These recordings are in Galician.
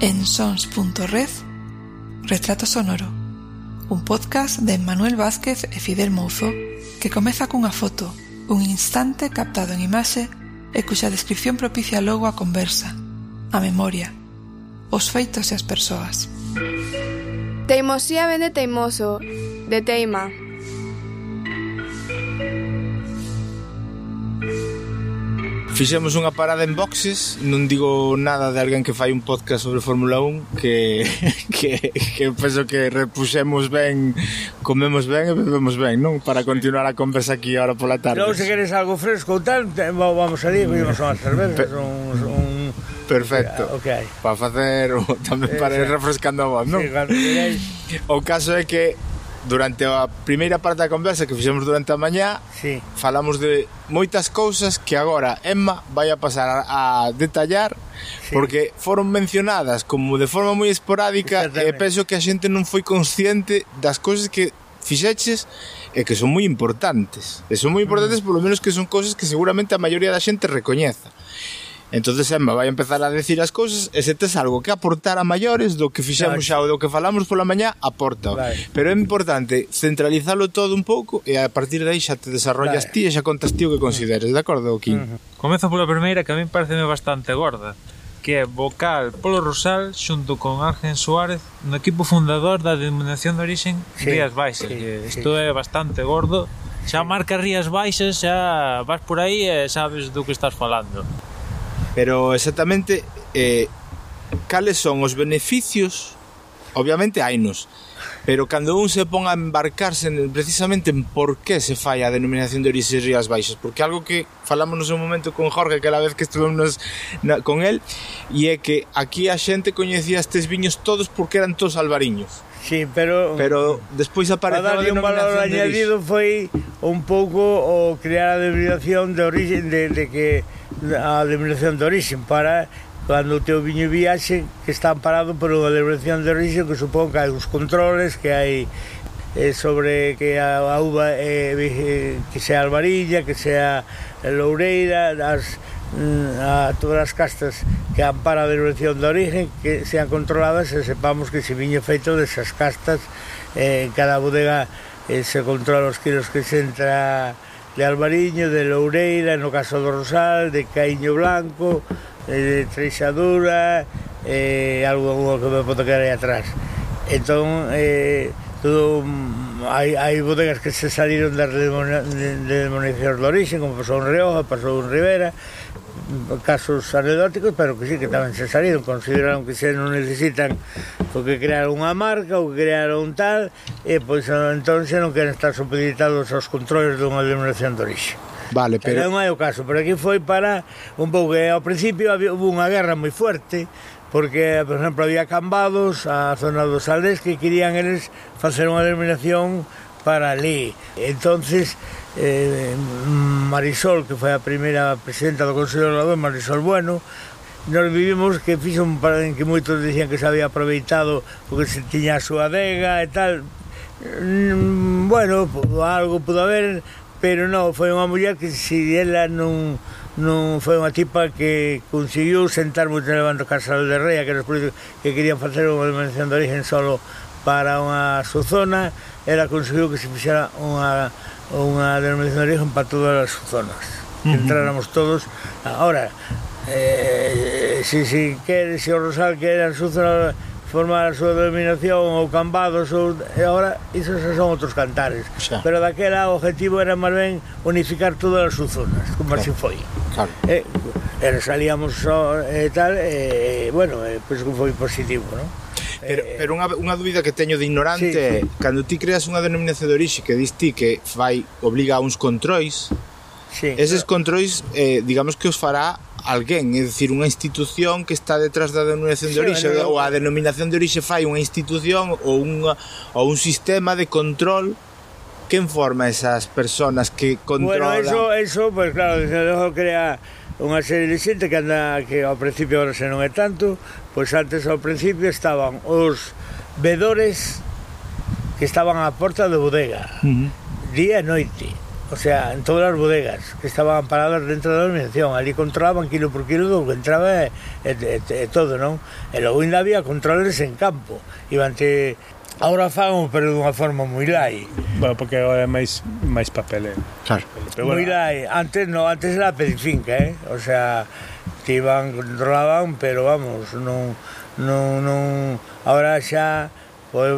en sons.red Retrato Sonoro un podcast de Manuel Vázquez e Fidel Mouzo que comeza cunha foto, un instante captado en imaxe e cuxa descripción propicia logo a conversa, a memoria, os feitos e as persoas. Teimosía vende teimoso, de teima. Fixemos unha parada en boxes, non digo nada de alguén que fai un podcast sobre Fórmula 1 que, que, que penso que repuxemos ben, comemos ben e bebemos ben, non? Para continuar a conversa aquí ahora pola tarde. Non se queres algo fresco ou tal, vamos ali, vimos unhas cervezas, un, un Perfecto. Ah, okay. Para facer tamén eh, para ir refrescando a voz, non? Sí, claro, O caso é que durante a primeira parte da conversa que fixemos durante a mañá sí. falamos de moitas cousas que agora Emma vai a pasar a detallar sí. porque foron mencionadas como de forma moi esporádica e penso que a xente non foi consciente das cousas que fixeches e que son moi importantes. E son moi importantes mm. polo menos que son cousas que seguramente a maioría da xente recoñeza. Entonces, Emma vai empezar a decir as cousas e se tes algo que aportar a maiores do que fixemos xa ou do que falamos pola mañá, aporta. Right. Pero é importante centralizalo todo un pouco e a partir de aí xa te desarrollas right. ti e xa contas ti o que consideres, de acordo, Kim? Uh -huh. Comezo pola primeira que a min pareceme bastante gorda que é vocal polo Rosal xunto con Ángel Suárez no equipo fundador da Denominación de Orixen sí, Rías Baixas. Sí, que isto sí. é bastante gordo. Xa marca Rías Baixas, xa vas por aí e sabes do que estás falando. Pero exactamente eh, cales son os beneficios? Obviamente hainos pero cando un se pon a embarcarse en, precisamente en por que se fai a denominación de orixe Rías Baixas porque algo que falamos no un momento con Jorge que a vez que estuvemos na, con el e é que aquí a xente coñecía estes viños todos porque eran todos albariños. Sí, pero... Pero despois apareceu a un valor añadido foi un pouco o crear a denominación de origen de, de que a denominación de origen para cando o teu viño viaxe que está amparado por unha denominación de origen que supón que hai uns controles que hai eh, sobre que a, a uva eh, eh que sea albarilla, que sea loureira, as Eh, a todas as castas que ampara a denominación de origen que sean controladas e sepamos que se viño feito desas castas eh, en cada bodega eh, se controla os kilos que se entra de Albariño, de Loureira, no caso do Rosal, de Caíño Blanco, eh, de Treixadura, eh, algo algo que me pode quedar aí atrás. Entón, eh, todo hai, hai bodegas que se saliron das denominacións de, de, de, de orixe, como pasou en Rioja, pasou en Rivera, casos anecdóticos, pero que sí que tamén se saliron, consideraron que se non necesitan porque crearon unha marca ou crearon tal, e pois entón non queren estar supeditados aos controles dunha denominación de orixe. Vale, pero... Non hai o caso, pero aquí foi para un pouco que ao principio había, hubo unha guerra moi fuerte porque, por exemplo, había cambados a zona dos Aldes que querían eles facer unha denominación para ali. Entonces, eh, Marisol, que foi a primeira presidenta do Consello Regulador, Marisol Bueno, nos vivimos que fixo un par en que moitos dicían que se había aproveitado porque se tiña a súa adega e tal. Mm, bueno, algo pudo haber, pero non, foi unha muller que si ela non non foi unha tipa que conseguiu sentar moito levando levanto Casal de Rea, que políticos que querían facer unha dimensión de origen solo para unha súa zona, ela conseguiu que se fixera unha unha denominación de origen para todas as zonas. Que entráramos todos. Ahora, eh, se si, si quere, se si o Rosal quere a súa zona formar a súa denominación ou Cambados ou e agora iso xa son outros cantares. Xa. Pero daquela o objetivo era máis ben unificar todas as súas zonas, como claro. así foi. Claro. E, e salíamos só e tal, e bueno, e, pois pues, foi positivo, non? Pero, eh, pero unha, unha dúbida que teño de ignorante sí, sí. cando ti creas unha denominación de orixe que dis ti que fai obliga a uns controis, sí, eses claro. controis eh, digamos que os fará alguén, é dicir, unha institución que está detrás da denominación de orixe sí, ou a denominación de orixe fai unha institución ou, unha, ou un sistema de control que informa esas personas que controlan. Bueno, eso, eso pues claro, desde luego crea unha serie de xente que anda que ao principio ahora se non é tanto, pois antes ao principio estaban os vedores que estaban á porta da bodega. Uh -huh. Día e noite. O sea, en todas as bodegas que estaban paradas dentro da organización, ali controlaban kilo por kilo do que entraba e, e, e, e todo, non? E logo ainda había controles en campo. Iban te Ahora fago, pero dunha forma moi lai. Bueno, porque agora é máis máis papeleo. Eh. Claro. Pero, bueno. Moi lai. Antes no, antes era pedifinca, eh? O sea, te iban, controlaban, pero vamos, non... non, non ahora xa pues,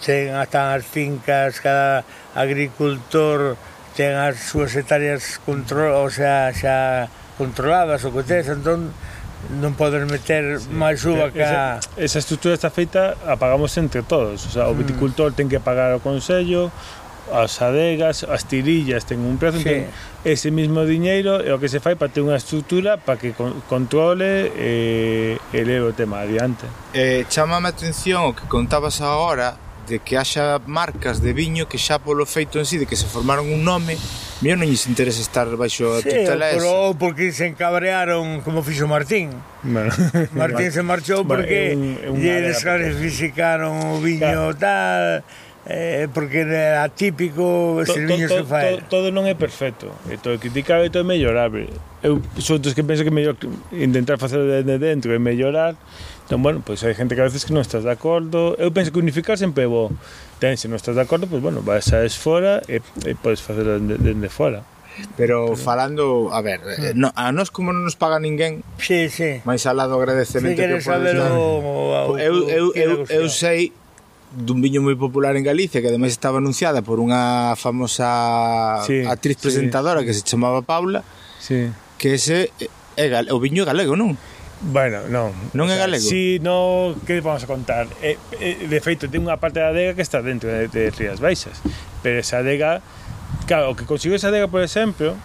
ten hasta as fincas, cada agricultor ten as súas hectáreas control, o sea, xa controladas o que tes, entón non podes meter sí. máis uva que esa, esa estrutura está feita a pagamos entre todos o sea, o mm. viticultor mm. ten que pagar ao Consello as adegas, as tirillas ten un prezo, sí. ese mismo diñeiro é o que se fai para ter unha estrutura para que controle e eh, eleve o tema adiante. Eh, chamame a atención o que contabas agora de que haxa marcas de viño que xa polo feito en sí, de que se formaron un nome, mellor non lles interesa estar baixo a sí, tutela esa. pero porque se encabrearon como fixo Martín. Bueno. Martín se marchou porque bueno, lle descalificaron o viño claro. tal, eh, porque era atípico ese to, viño to, se fai. To, todo non é perfecto, e todo é criticable e todo é mellorable. Eu sou dos que penso que mellor intentar facer de dentro e mellorar, Entón, bueno, pois hai gente que a veces que non estás de acordo. Eu penso que unificar sempre é bo. Ten, se non estás de acordo, pois, bueno, vas a fora e, e podes facelo dende, dende fora. Pero falando, a ver, eh, hmm. no, a nós como non nos paga ninguén, sí, sí. máis alá do agradecemento sí, que podes dar. O, o, eu, eu, eu, eu sei dun viño moi popular en Galicia que ademais estaba anunciada por unha famosa sí, actriz presentadora sí. que se chamaba Paula. Sí. Que ese eh, é, é, o viño galego, non? Bueno, non. Non é galego? Si, no, que vamos a contar? Eh, eh, de feito, ten unha parte da adega que está dentro de, de Rías Baixas, pero esa adega, claro, o que consigo esa adega, por exemplo,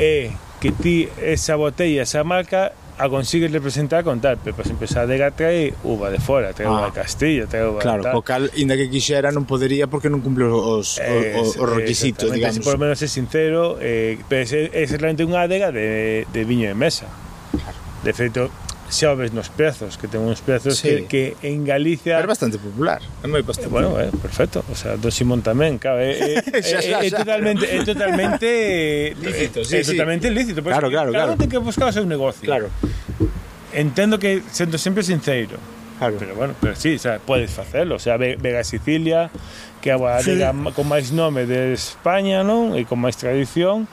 é que ti esa botella, esa marca, a consigues representar con tal, pero, por exemplo, esa adega trae uva de fora, trae ah, uva de ah, Castilla, trae uva Claro, de tal. o cal, inda que quixera, non podería porque non cumple os, eh, os, os requisitos, digamos. Por lo menos é sincero, eh, pero é, é realmente unha adega de, de viño de mesa. Claro. De feito, xa o ves nos prezos, que ten uns prezos sí. que, que en Galicia... É bastante popular, é moi bastante. Eh, bueno, é eh, perfecto, o sea, do Simón tamén, claro, é, é, xa, xa, é, é totalmente... É totalmente lícito, sí, é, sí. totalmente lícito. Claro, claro, claro. Claro, ten que buscar o seu negocio. Claro. Entendo que, sendo sempre sincero, Claro. Pero bueno, pero sí, o sea, podes facelo, o sea, Vega Sicilia, que é a sí. con máis nome de España, non? E con máis tradición,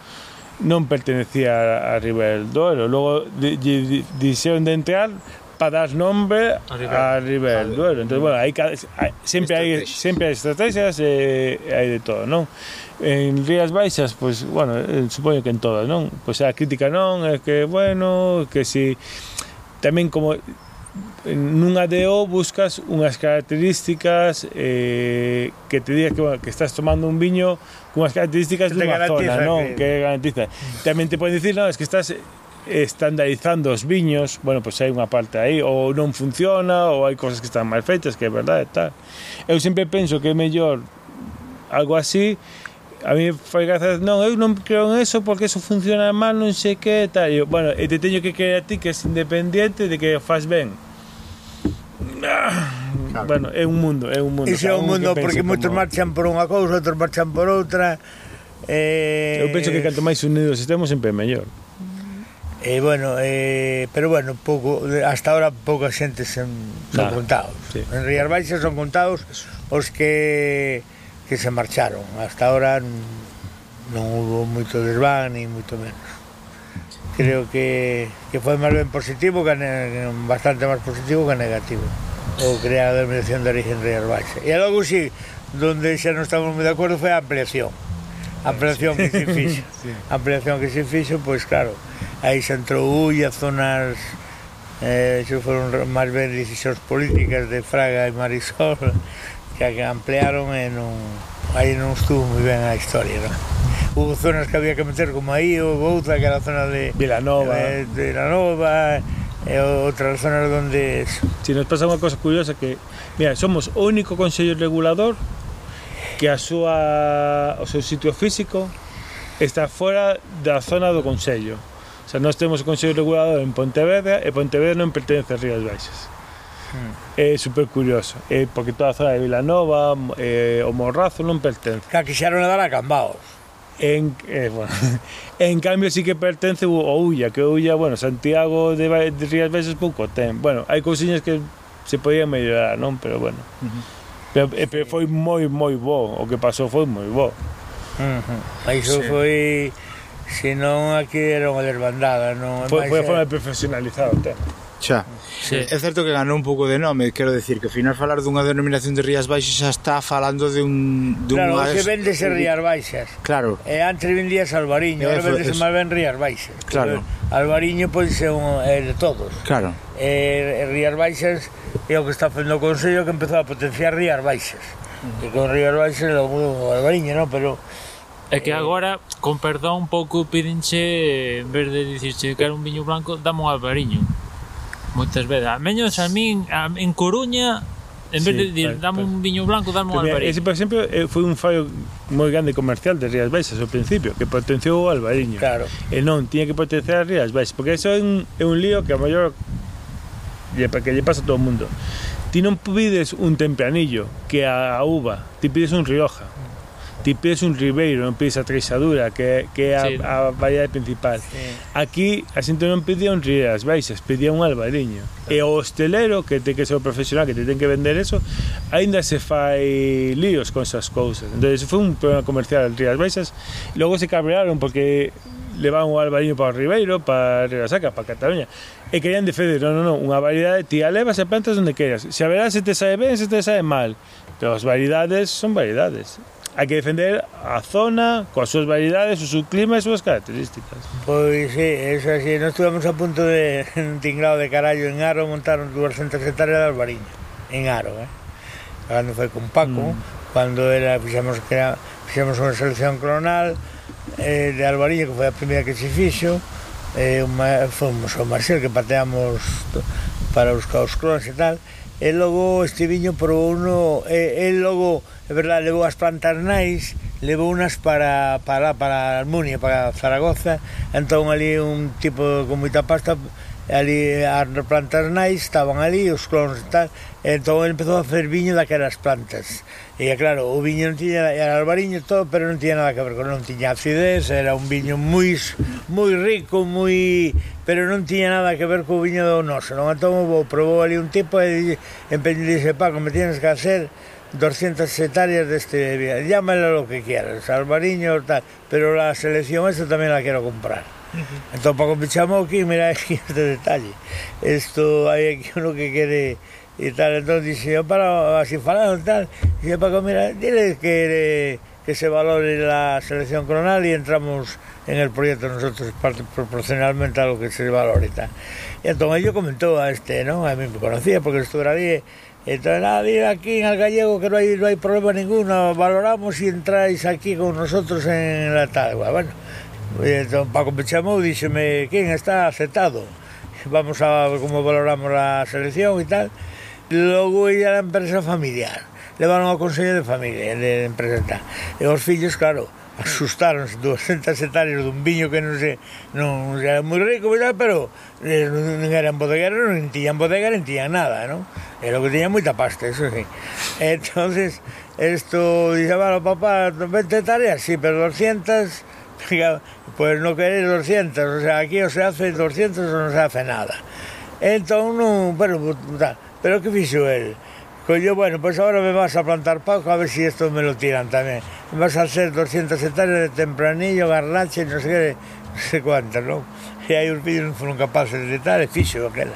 non pertenecía a Ribeira del Duero. Logo dixeron de entrar para dar nombre a Ribeira del Duero. Entón, bueno, hai, hai, sempre hai sempre hai estrategias e hai de todo, non? En Rías Baixas, pois, pues, bueno, eh, supoño que en todas, non? Pois a crítica non, é que, bueno, que si tamén como Nunha DO buscas unhas características eh, que te diga que, bueno, que estás tomando un viño cunhas características dunha zona, non? Que, que garantiza. Tamén te poden dicir, non, es que estás estandarizando os viños, bueno, pois pues hai unha parte aí, ou non funciona, ou hai cosas que están mal feitas, que é verdade, tal. Eu sempre penso que é mellor algo así, a mí foi gracia, non, eu non creo en eso porque eso funciona mal, non sei que, tal. Eu, bueno, e te teño que creer a ti que és independiente de que faz ben. Bueno, é un mundo, é un mundo. Iso é un mundo porque como... moitos marchan por unha cousa, outros marchan por outra. Eh... Eu penso que canto máis unidos estemos, sempre é mellor. Eh, bueno, eh, pero bueno, pouco, hasta ahora pouca xente sen, son nah, contados. Sí. En Rías Baixas son contados os que que se marcharon. Hasta ahora non, non hubo moito desván, ni moito menos creo que, que foi máis ben positivo que bastante máis positivo que negativo. O crear a denominación de origen Rías Baixas e logo si sí, donde xa non estamos moi de acordo foi a ampliación. A ampliación que se fixo. Sí. a ampliación que se fixo, pois claro aí se entrou Ulla, zonas eh, se foron máis ben decisións políticas de Fraga e Marisol que ampliaron e non aí non estuvo moi ben a historia, non? Houve zonas que había que meter como aí, o outra que era a zona de Vilanova, de, de Vilanova e outras zonas onde... Si nos pasa unha cosa curiosa que, mira, somos o único consello regulador que a súa, o seu sitio físico está fora da zona do consello. O sea, nós temos o Consello Regulador en Pontevedra e Pontevedra non pertence a Rías Baixas. Mm. É super curioso, é porque toda a zona de Vilanova, eh, o Morrazo non pertence. Que quixeron dar a Cambaos. En, eh, bueno, en cambio sí que pertence o Ulla, que Ulla, bueno, Santiago de, de Rías Baixas pouco ten. Bueno, hai cousiñas que se podían mellorar, non? Pero bueno. Uh -huh. pero, eh, pero foi moi, moi bo. O que pasou foi moi bo. Uh -huh. Iso sí. foi... Se non aquí era unha desbandada, non? Foi, foi a forma de profesionalizar o tema. Xa. Sí. É certo que ganou un pouco de nome, quero decir que ao final falar dunha denominación de Rías Baixas xa está falando de un de Claro, unhas... que ser Rías Baixas. Claro. E antes vendías Albariño, agora ser máis ben Rías Baixas. Claro. Entón, Pero Albariño pode ser un é de todos. Claro. E, e Rías Baixas é o que está facendo o Consello que empezou a potenciar Rías Baixas. Uh -huh. E con Rías Baixas é o Albariño, non? Pero É que agora, con perdón, un pouco pídenche, en vez de dicirche que era un viño blanco, dame un albariño. Moitas veces. A menos a min a, en Coruña en vez sí, de dir, dame un viño blanco, dame un albariño. Ese, por exemplo, eh, foi un fallo moi grande comercial de Rías Baixas ao principio, que potenciou o albariño. Claro. E non, tiña que potenciar as Rías Baixas, porque eso é un, é un lío que a maior que lle pasa a todo o mundo. Ti non pides un tempranillo que a uva, ti pides un Rioja ti pides un ribeiro, non a treixadura, que, que é a, sí. a variedade principal. Sí. Aquí a xente non pedía un Rías baixas, pedía un albariño. Claro. E o hostelero, que ten que ser o profesional, que te ten que vender eso, aínda se fai líos con esas cousas. Entón, foi un problema comercial en Rías Baixas. Logo se cabrearon porque levaban o albariño para o Ribeiro, para Saca, para Cataluña. E querían defender, non, non, non, unha variedade, ti a levas e plantas onde queiras. Se a verás se te sae ben, se te sae mal. Pero as variedades son variedades hai que defender a zona coas súas variedades, o seu clima e as súas características. Pois sí, eso así, nos estuvemos a punto de un tinglado de carallo en Aro, montaron 200 hectáreas de albariño, en Aro, eh? Cando foi con Paco, mm. cando era, fixamos, que era, fixamos unha selección clonal eh, de albariño, que foi a primeira que se fixo, eh, uma, fomos ao Marcel que pateamos para buscar os clones e tal, e logo este viño probou uno, eh, e, e logo, é verdade, levou as plantas nais, levou unas para, para, para Almunia, para Zaragoza, entón ali un tipo con moita pasta, ali as plantas nais estaban ali, os clones e tal, Entón empezou a facer viño daquelas plantas. E claro, o viño non tiña era albariño todo, pero non tiña nada que ver con non tiña acidez, era un viño moi moi rico, moi pero non tiña nada que ver co viño do noso. Non entón o probou ali un tipo e empeñou dixe, "Paco, me tienes que hacer 200 hectáreas deste viño. Llámalo lo que quieras, albariño tal, pero la selección esta tamén la quero comprar." Entón, Paco me chamou aquí, mira aquí este detalle. Isto hai aquí uno que quere y tal, entonces dice yo para así falando tal, dice Paco, mira, dile que, que se valore la selección coronal y entramos en el proyecto nosotros parte proporcionalmente a lo que se valore y tal. Y entonces yo comentó a este, ¿no? A mí me conocía porque estuviera ahí Entonces, nada, ir aquí en el gallego que no hay, no hay problema ninguno, valoramos si entráis aquí con nosotros en la tal. Bueno, entonces Paco me chamou, díxeme, ¿quién está aceptado? Vamos a ver cómo valoramos la selección y tal. logo ia a empresa familiar levaron ao Consello de Familia de empresa tal. e os fillos, claro asustaronse 200 hectáreas dun viño que non se non era moi rico, pois ¿verdad? pero eh, non eran bodegueros, non tiñan bodega, non tiñan nada, non? Era que tiñan moita pasta, eso sí. Entonces, esto dice, bueno, papá, 20 hectáreas, sí, pero 200 pues pois no queréis 200, o sea, aquí o se hace 200 o no se hace nada. Entón, non, pero, tal, Pero que fixo el? Colleu, bueno, pois pues agora me vas a plantar paco a ver si isto me lo tiran tamén. Me vas a hacer 200 hectáreas de tempranillo, garnache, non sei, non sei cuántas, non? E aí os vídeos non foron capaces de tal, e fixo aquela.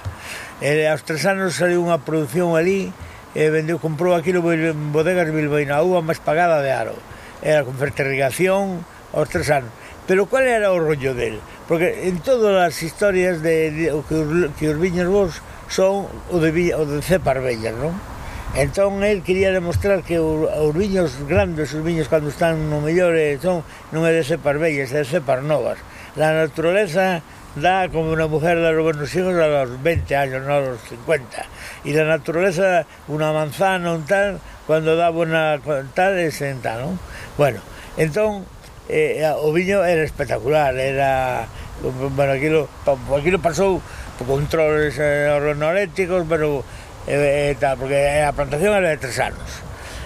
E aos tres anos saliu unha produción ali, e vendeu, comprou aquilo en bodegas Bilbaína, uva máis pagada de aro. Era con fertirrigación aos tres anos. Pero cual era o rollo del? Porque en todas as historias de, de, que, os, que os viños vos son o de, o de cepas vellas, non? Entón, el quería demostrar que os viños grandes, os viños cando están no mellor, eh, son, non é de cepas vellas, é de cepas novas. La naturaleza dá como unha mujer da os hijos a los 20 años, non a los 50. E la naturaleza, unha manzana un tal, cando dá buena tal, é senta, non? Bueno, entón, eh, o viño era espectacular, era... Bueno, aquilo, aquilo pasou controles eh, organolécticos, pero e tal, porque a plantación era de tres anos.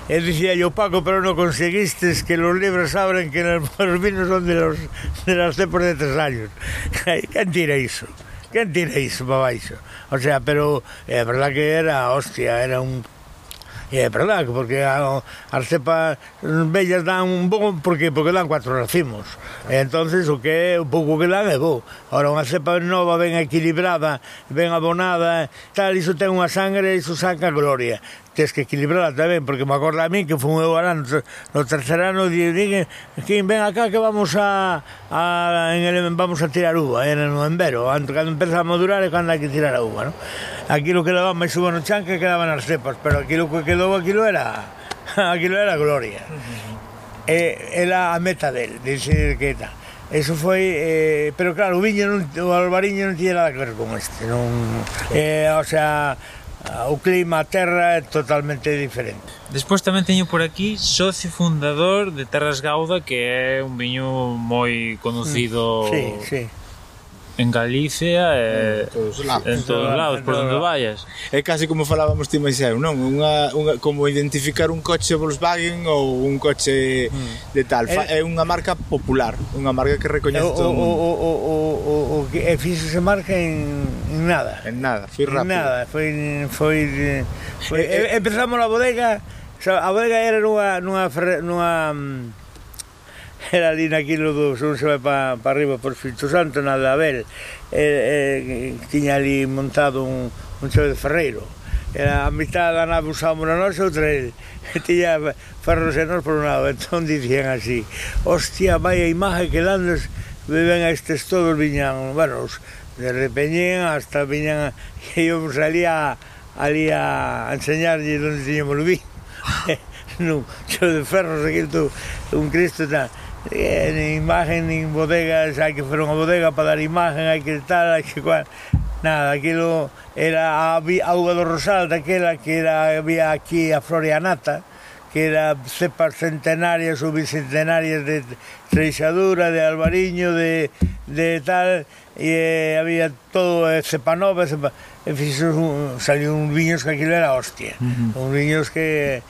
E dicía yo, Paco, pero non conseguistes que los libros abren que los vinos son de, los, de las cepas de tres años. Quen tira iso? Quen tira iso para baixo? O sea, pero eh, é verdad que era, hostia, era un E é verdad, porque a, as cepas bellas dan un bon, porque porque dan cuatro racimos. E entonces o que é, o pouco que dan é bo. Ora, unha cepa nova ben equilibrada, ben abonada, tal, iso ten unha sangre, iso saca gloria tens que equilibrarla tamén, porque me acorda a mí que foi eu alá no, no terceiro ano e di que ven acá que vamos a, a en el, vamos a tirar uva era no envero, antes cando empeza a madurar é cando hai que tirar a uva, ¿no? Aquilo que daba máis uva no chan que quedaban as cepas, pero aquilo que quedou aquilo era aquilo era gloria. E, eh, era a meta del, dice que tal. Eso foi, eh, pero claro, o viño non, o albariño non tiña nada que ver con este, non, eh, o sea, Ah, o clima, a terra é totalmente diferente. Despois tamén teño por aquí socio fundador de Terras Gauda, que é un viño moi conocido. Sí, sí en Galicia e en todos lados, en todos lados por onde vayas. É casi como falábamos ti máis eu, non? Unha, unha, como identificar un coche Volkswagen ou un coche mm. de tal. É, eh, é unha marca popular, unha marca que recoñece todo o mundo. O, o, o, o, o que e fixo se marca en, en nada. En nada, foi rápido. En nada, foi... foi, foi, foi e, empezamos a bodega, a bodega era nunha, nunha, nunha, nunha era ali naquilo do son se vai para pa arriba por Filtro Santo na de Abel e, e, tiña ali montado un, un chove de ferreiro. Era a mitad da nave usábamos na nosa outra el. Tiña ferros e nós por un lado entón dicían así hostia, vai a imaxe que landes beben a estes todos viñan bueno, os de repeñen hasta viñan e eu salía ali a enseñarlle onde tiñamos o vinho nun chove de ferros aquilo un cristo tal eh, nin imagen, nin bodegas, hai que fer unha bodega para dar imagen, hai que tal, hai que cual... Nada, aquilo era a, a do Rosal daquela que era, había aquí a Florianata, que era cepas centenarias ou bicentenarias de Treixadura, de Albariño, de, de tal, e eh, había todo eh, cepa nova, cepa... e fixo, un, saliu un viños que aquilo era hostia, uh -huh. un viños que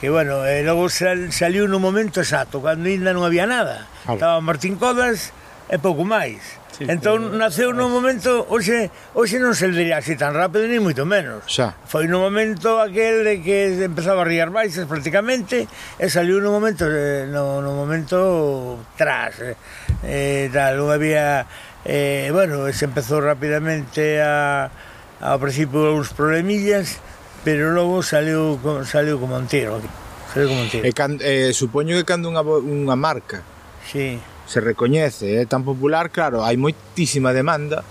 que bueno, e logo sal, saliu no momento exacto, cando ainda non había nada. Claro. Estaba Martín Codas e pouco máis. Sí, entón pero... naceu no momento, hoxe, hoxe non se diría así tan rápido ni moito menos. Xa. Foi no momento aquel de que empezaba a riar baixas prácticamente e saliu no momento eh, no, no momento tras. Eh, eh, tal, non había eh, bueno, se empezou rapidamente a ao principio uns problemillas pero logo saliu, saliu como entero aquí. Saliu como entero. E, can, eh, supoño que cando unha, unha marca sí. se recoñece, é eh, tan popular, claro, hai moitísima demanda,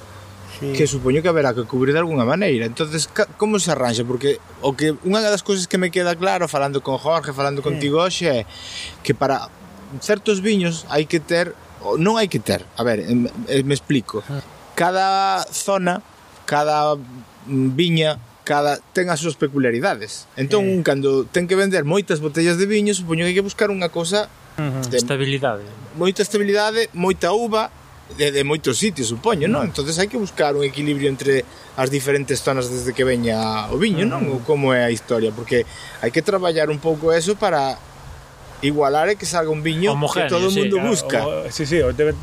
sí. que supoño que haberá que cubrir de alguna maneira. entonces como se arranxa? Porque o que unha das cousas que me queda claro falando con Jorge, falando sí. contigo hoxe é que para certos viños hai que ter non hai que ter, a ver, me, me explico. Cada zona, cada mm, viña cada ten as súas peculiaridades. Entón, eh. cando ten que vender moitas botellas de viño, supoño que hai que buscar unha cosa uh -huh. de estabilidade. Moita estabilidade, moita uva de, de moitos sitios, supoño, non? Entonces hai que buscar un equilibrio entre as diferentes zonas desde que veña o viño, non? Ou como é a historia, porque hai que traballar un pouco eso para igualar é que salga un viño Homogéneo, que todo sí, o mundo busca. O, sí, sí, o, debe,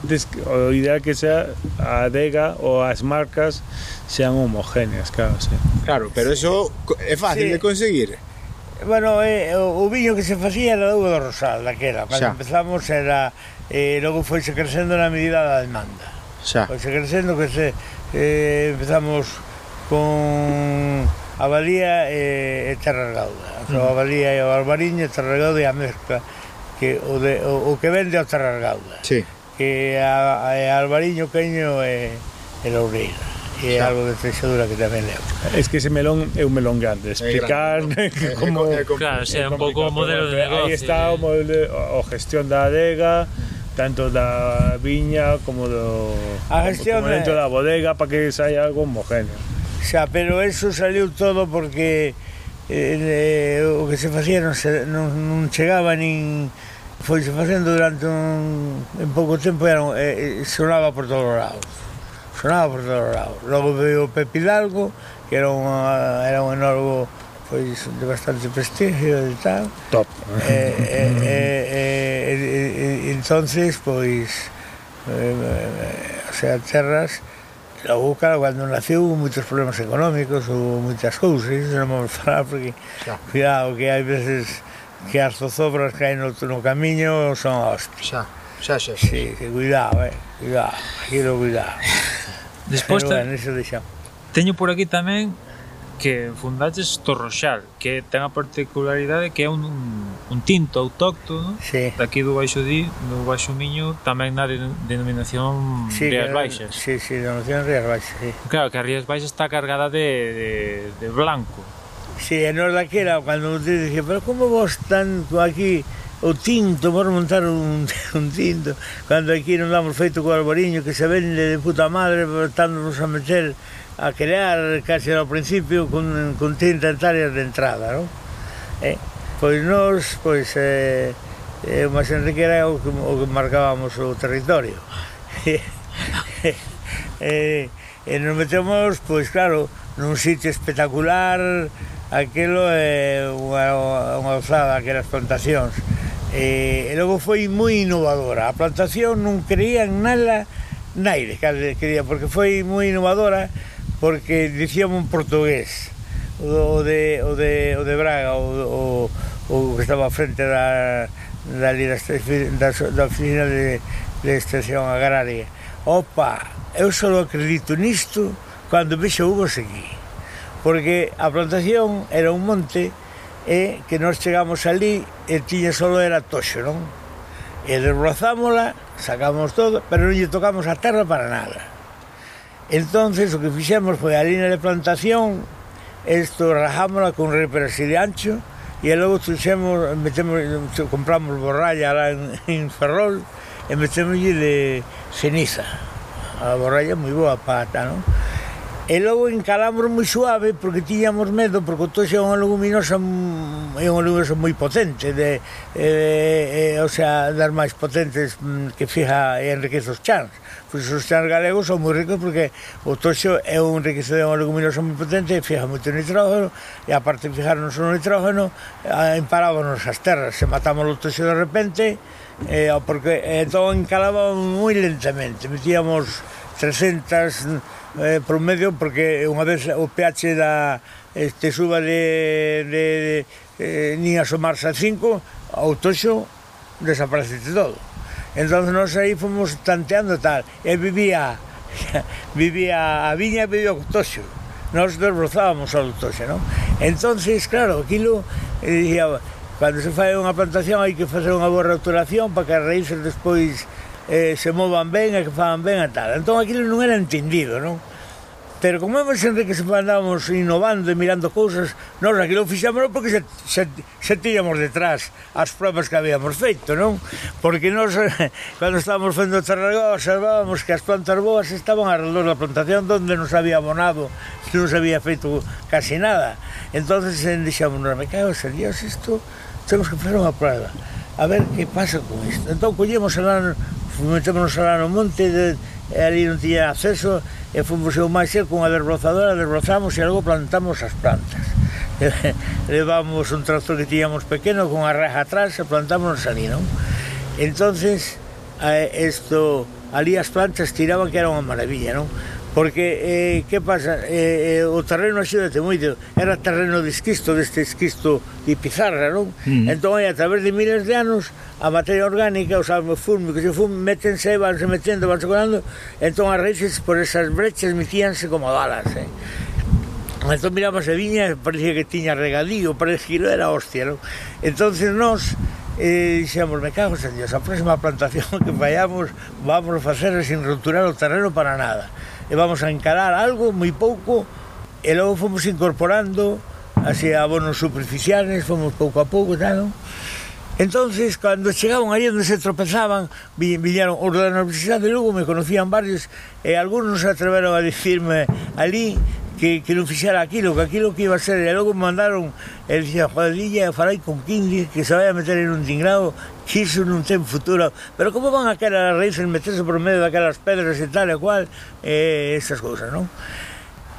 o ideal que sea a adega ou as marcas sean homogéneas, claro, sí. Claro, pero sí. eso é fácil sí. de conseguir. Bueno, eh, o, o viño que se facía era da do rosal, daquela. Cando empezamos era... Eh, logo foise crecendo na medida da demanda. Xa. Foise crecendo que se... Eh, empezamos con a valía eh, e, e terra gauda. O sea, mm. a valía e o albariño, terra gauda e a mezcla que o, de, o, o que vende ao terra gauda. Sí. Que a, a albariño queño e, e loureira e é algo de trexadura que tamén leo. Es que ese melón é un melón grande, explicar é grande, como é, é, é, claro, sea un pouco o modelo de negocio. Aí está eh. o modelo o gestión da adega, tanto da viña como do a gestión componente da bodega para que saia algo homogéneo xa, pero eso saliu todo porque eh, eh, o que se facía non, se, non, non chegaba nin foise facendo durante un, en pouco tempo era, eh, eh, sonaba por todos os lados sonaba por todos os lados logo veio Pepe Hidalgo que era, unha, ah, era un enorme pois de bastante prestigio e tal. Top. Eh, eh, eh, eh, eh, entonces, pois, eh, eh, o sea, terras Logo, claro, cando nació hubo moitos problemas económicos, hubo moitas cousas, iso non vamos falar, porque, xa. cuidado, que hai veces que as zozobras que hai no, no camiño son hostias. Xa, xa, xa. xa. Sí, que cuidado, eh, cuidado, quero cuidado. Despois, Pero, bueno, iso deixamos. Teño por aquí tamén que fundaches Torroxal, que ten a particularidade que é un, un tinto autóctono sí. daqui do Baixo Di, do Baixo Miño, tamén na denominación sí, Rías eh, Baixas. Sí, sí, denominación Rías Baixas, sí. Claro, que a Rías Baixas está cargada de, de, de blanco. Sí, e nos daquela, cando te dije, pero como vos tanto aquí o tinto, vos montar un, un tinto, cando aquí non damos feito co albariño que se vende de puta madre, estándonos a meter a crear case ao principio con, con 30 hectáreas de entrada, non? Eh, pois nós, pois, eh, eh, o máis enrique era o que, o que marcábamos o territorio. eh, e nos metemos, pois claro, nun sitio espectacular, aquilo é unha, unha alzada, aquelas plantacións. E, e logo foi moi innovadora. A plantación non creía en nada naire, que quería, porque foi moi innovadora porque dicíamos un portugués o de, o de, o de Braga o, o, o que estaba frente da, da, da, da, da oficina de, de extensión agraria opa, eu só acredito nisto cando vexo Hugo aquí porque a plantación era un monte e que nós chegamos ali e tiña só era toxo, non? E desbrozámola, sacamos todo, pero non lle tocamos a terra para nada Entonces o que fixemos foi a línea de plantación, isto rajámola con reperas de ancho, e logo tuxemos, metemos, compramos borralla lá en, en Ferrol e metemos de ceniza. A borralla moi boa pata, non? E logo encalamos moi suave porque tiñamos medo porque o toxe é unha leguminosa é unha leguminosa moi potente de, eh, eh, o sea, das máis potentes mm, que fija e enriquece os chans Pois os teas galegos son moi ricos porque o toxo é un enriquecedor leguminoso moi potente, fija moito nitrógeno, e aparte de fijarnos no nitrógeno, emparábanos as terras, se matamos o toxo de repente, eh, porque entón encalábamos moi lentamente, metíamos 300 eh, por medio porque unha vez o pH da este suba de, de, de eh, nin asomarse a 5, ao toxo desaparece todo. Entón nós aí fomos tanteando tal, e vivía vivía a viña vivía o toxo. Nós desbrozábamos ao toxo, non? Entonces, claro, aquilo eh, dicía, cando se fai unha plantación hai que facer unha boa roturación para que as raíces despois eh, se movan ben e que fagan ben e tal. Entón aquilo non era entendido, non? Pero como vemos sempre que se andamos innovando e mirando cousas, nós aquilo fixámoslo porque se, se, se tíamos detrás as pruebas que habíamos feito, non? Porque nós, cando estábamos fendo o Tarragó, observábamos que as plantas boas estaban alrededor da plantación donde non se había abonado, non se había feito casi nada. entonces eh, dixamos, me cago, sería isto, temos que fazer unha prueba a ver que pasa con isto. Entón collemos alá, lano, metémonos a monte, de, e ali non tiña acceso, e fomos eu máis el con a desbrozadora, desbrozamos e algo plantamos as plantas. Levamos un tractor que tiñamos pequeno con a reja atrás e plantámonos ali, non? Entonces, isto, ali as plantas tiraban que era unha maravilla, non? Porque, eh, que pasa? Eh, eh, o terreno axúdate moito Era terreno de esquisto, deste esquisto de pizarra, non? Mm. Entón, a través de miles de anos A materia orgánica, os almos fúlmicos e fúm Métense, vanse metendo, vanse colando Entón, as raíces por esas brechas Metíanse como balas, eh? Entón miramos a viña, parecía que tiña regadío, parecía que era hostia, non? Entonces nós eh, dixemos, me cago en Dios, a próxima plantación que vayamos vamos a facer sin roturar o terreno para nada e vamos a encarar algo moi pouco e logo fomos incorporando así abonos superficiales, fomos pouco a pouco, tal, non? Entonces, cando chegaban aí onde se tropezaban, viñeron os da Universidade de Lugo, me conocían varios, e algúns atreveron a dicirme ali, que, que non fixera aquilo, que aquilo que iba a ser. E logo mandaron, el dixía, Juanilla, farai con King, que se vai a meter en un tingrado, que iso non ten futuro. Pero como van a caer as raíces meterse por medio daquelas pedras e tal e cual, eh, esas cousas, non?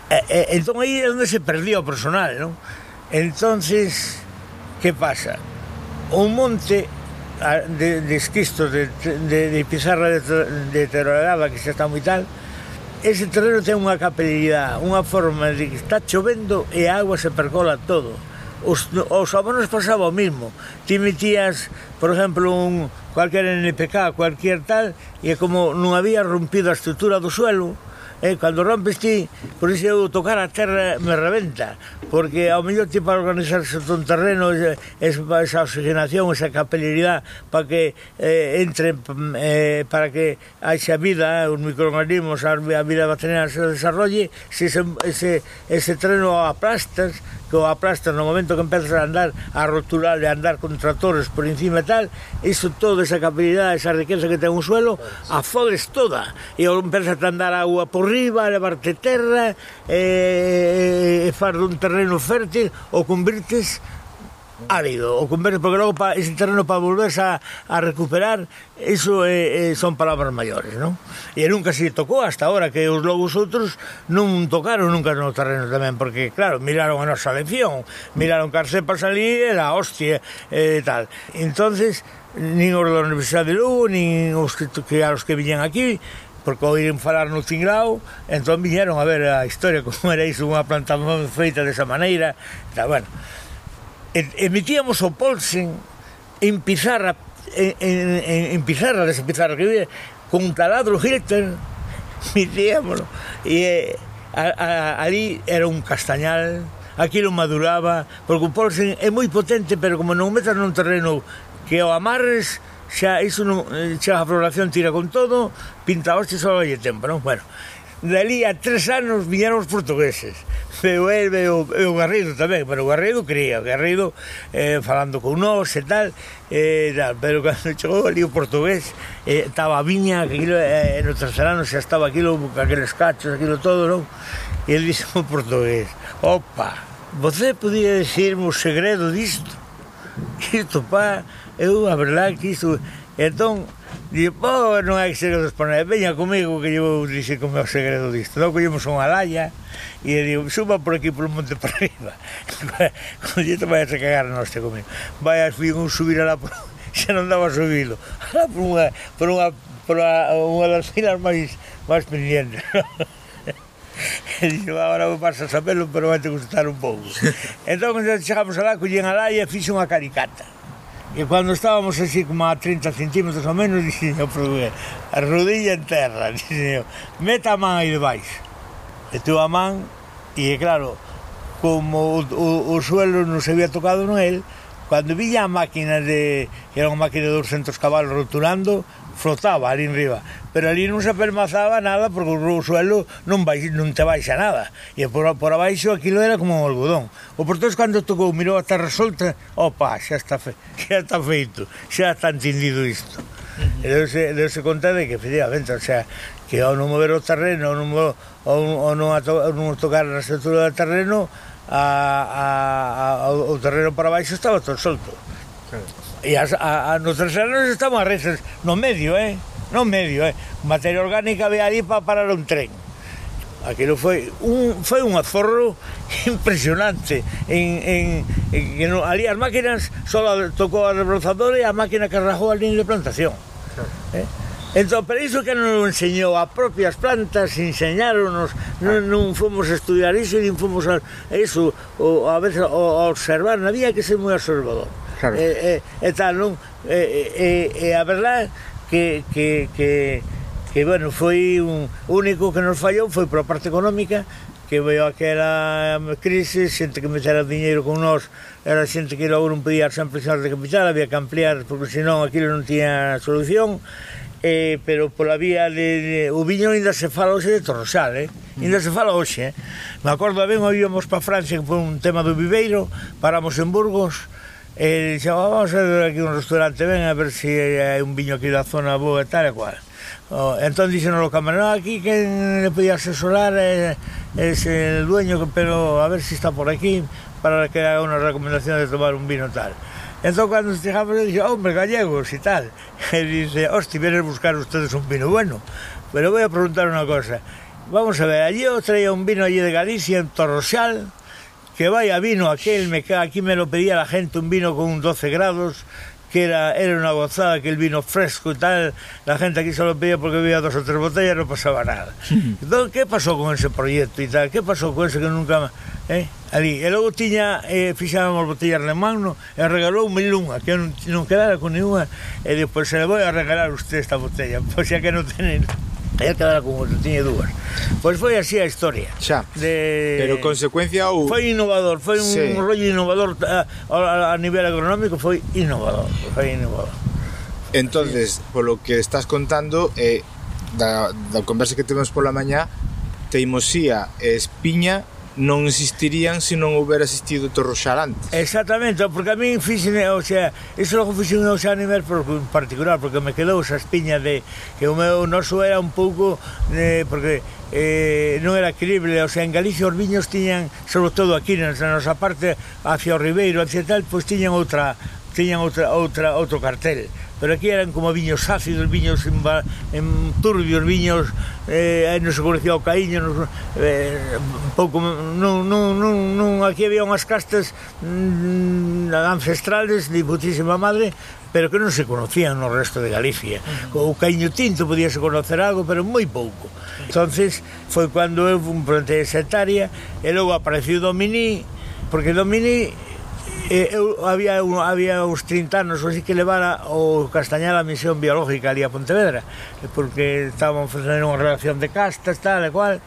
E, eh, e, eh, entón aí é onde se perdía o personal, non? Entonces, que pasa? Un monte ah, de, de esquisto, de, de, de pizarra de, de terorada que xa está moi tal, Ese terreno ten unha capelidade, unha forma de que está chovendo e a agua se percola todo. Os, os abonos pasaba o mismo. Ti metías, por exemplo, un, cualquier NPK, cualquier tal, e como non había rompido a estrutura do suelo, eh, cando rompes ti, por iso eu tocar a terra me reventa, porque ao mellor ti para organizarse ton terreno, esa, esa oxigenación, esa capilaridade para que eh, entre, eh, para que haxa vida, eh, os microorganismos, a vida bacteriana se desarrolle, se ese, ese, ese terreno aplastas, que o aplastan no momento que empezas a andar a rotular e a andar con tractores por encima e tal, iso toda esa capacidade, esa riqueza que ten un suelo, a fodes toda. E ou empezas a andar agua por riba, a levarte terra, e, e far dun terreno fértil, ou convirtes árido. O converso, porque logo pa, ese terreno para volverse a, a recuperar, iso é, é, son palabras maiores, non? E nunca se tocou hasta ahora, que os lobos outros non tocaron nunca no terreno tamén, porque, claro, miraron a nosa lección, miraron Carcepas ali, era hostia, e eh, tal. entonces nin os da Universidade de Lugo, nin os que, que, a os que viñan aquí, porque oíren falar no tinglao, entón viñeron a ver a historia, como era iso, unha plantación feita desa maneira, e tal, bueno emitíamos o Polsen en pizarra en, en, en pizarra, desa pizarra que vive, con un taladro Hilton, emitíamoslo E eh, a, a, ali era un castañal, aquilo maduraba, porque o Polsen é moi potente, pero como non metas nun terreno que o amarres, xa, iso non, eh, xa a floración tira con todo, pinta hoxe só hai tempo, non? Bueno, dali a tres anos viñeron os portugueses pero el veo o, o Garrido tamén pero o Garrido quería, o Garrido eh, falando con nós e tal eh, tal, pero cando chegou ali o portugués eh, estaba a viña aquilo, eh, no terceiro ano xa estaba aquilo aqueles cachos, aquilo todo non? e ele dixo o portugués opa, você podía decirme o segredo disto isto pa, eu a verdade que isto entón Digo, oh, non hai que ser dos veña comigo que llevo dixer como o segredo disto. Non collemos unha laya e digo, suba por aquí polo monte para arriba. Cando te vai a cagar no este comigo. Vai a fui un subir a la por... xa non daba subilo. Ala por unha por unha por unha das filas máis máis pendientes. E dixo, agora vou pasar a sabelo, pero vai te gustar un pouco. entón, cando chegamos alá, a alá e fixe unha caricata E cando estábamos así como a 30 centímetros ao menos, dixen eu Produguer, a rodilla en terra, dixen eu, meta a man aí debaixo. E tu a man, e claro, como o, o, o suelo non se había tocado non el, Cando villa a máquina de... que era unha máquina de 200 cabalos rotulando, flotaba ali enriba. Pero ali non se permazaba nada porque o suelo non, vai, non te baixa nada. E por, por abaixo aquilo era como un algodón. O portugués cando tocou, mirou a terra solta, opa, xa está, fe, xa está feito, xa está entendido isto. Uh -huh. E deuse, deuse conta de que efectivamente, o sea, que ao non mover o terreno, ao non, ao, ao non, a to, ao non tocar a estrutura do terreno, a, a, o terreno para baixo estaba todo solto. E as, a, a, nos terrenos estamos a reces no medio, eh? No medio, eh? Materia orgánica ve ali para parar un tren. Aquilo foi un, foi un aforro impresionante en, en, en, en ali as máquinas só tocou a rebrozadora e a máquina que rajou a línea de plantación eh? Entón, pero iso que non enseñou a propias plantas, enseñáronos, non, ah. non fomos estudiar iso, nin fomos a, a iso, o, a veces, o, a observar, non había que ser moi observador. Claro. E, e, e tal, non? E, e, e a verdad que, que, que, que bueno, foi un único que nos fallou foi por a parte económica, que veo aquela crise, xente que metera dinheiro con nós, era xente que logo non podía ampliar de capital, había que ampliar, porque senón aquilo non tiña solución, eh, pero pola vía de, de o viño ainda se fala hoxe de Torrosal, eh? Ainda se fala hoxe, eh? Me acordo ben, íbamos para Francia, que foi un tema do Viveiro, paramos en Burgos, e eh, dixo, oh, vamos a ver aquí un restaurante, ven a ver se si hai un viño aquí da zona boa e tal e cual. Oh, entón dixeron o camarón, no, aquí que le podía asesorar eh, es el dueño, pero a ver se si está por aquí para que haga unha recomendación de tomar un vino tal. Entón, cando chegamos, eu dixo, hombre, gallegos e tal. E dice, hosti, vienes buscar ustedes un vino bueno. Pero voy a preguntar una cosa. Vamos a ver, allí yo traía un vino allí de Galicia, en Torrosal, que vaya vino aquel, me, aquí me lo pedía la gente, un vino con un 12 grados, que era, era una gozada, que el vino fresco y tal, la gente aquí se lo pedía porque había dos o tres botellas, no pasaba nada. Entonces, ¿qué pasó con ese proyecto y tal? ¿Qué pasó con ese que nunca más? Eh? ali. E logo tiña, eh, fixaban os botellas de magno e regalou mil unha, que non, non quedara con ninguna. E depois se le vou a regalar usted esta botella, pois xa que non tenen e quedara con outro, tiñe dúas. Pois foi así a historia. Xa. De... Pero consecuencia ou... Foi innovador, foi un sí. rollo innovador a, a, a nivel agronómico, foi innovador, foi innovador. Entonces, polo que estás contando, eh, da, da conversa que temos pola mañá, teimosía e espiña non existirían se non houbera existido Torroxar antes. Exactamente, porque a min fixen, o sea, iso logo fixen o sea, a nivel particular, porque me quedou esa espiña de que o meu noso era un pouco, eh, porque eh, non era creíble, o sea, en Galicia os viños tiñan, sobre todo aquí na nosa parte, hacia o Ribeiro, hacia tal, pois tiñan outra, tiñan outra, outra, outro cartel pero aquí eran como viños ácidos, viños en, en turbios, viños eh, aí non se conocía o caíño, non, eh, pouco, non, non, non, non, aquí había unhas castas mm, ancestrales de putísima madre, pero que non se conocían no resto de Galicia. Uh -huh. O caíño tinto podíase conocer algo, pero moi pouco. Entonces foi cando eu un plantei esa hectárea e logo apareceu Domini, porque Domini E eu había un, había uns 30 anos así que levara o Castañar a misión biológica ali a Pontevedra, eh, porque estaban facendo unha relación de castas, tal e cual,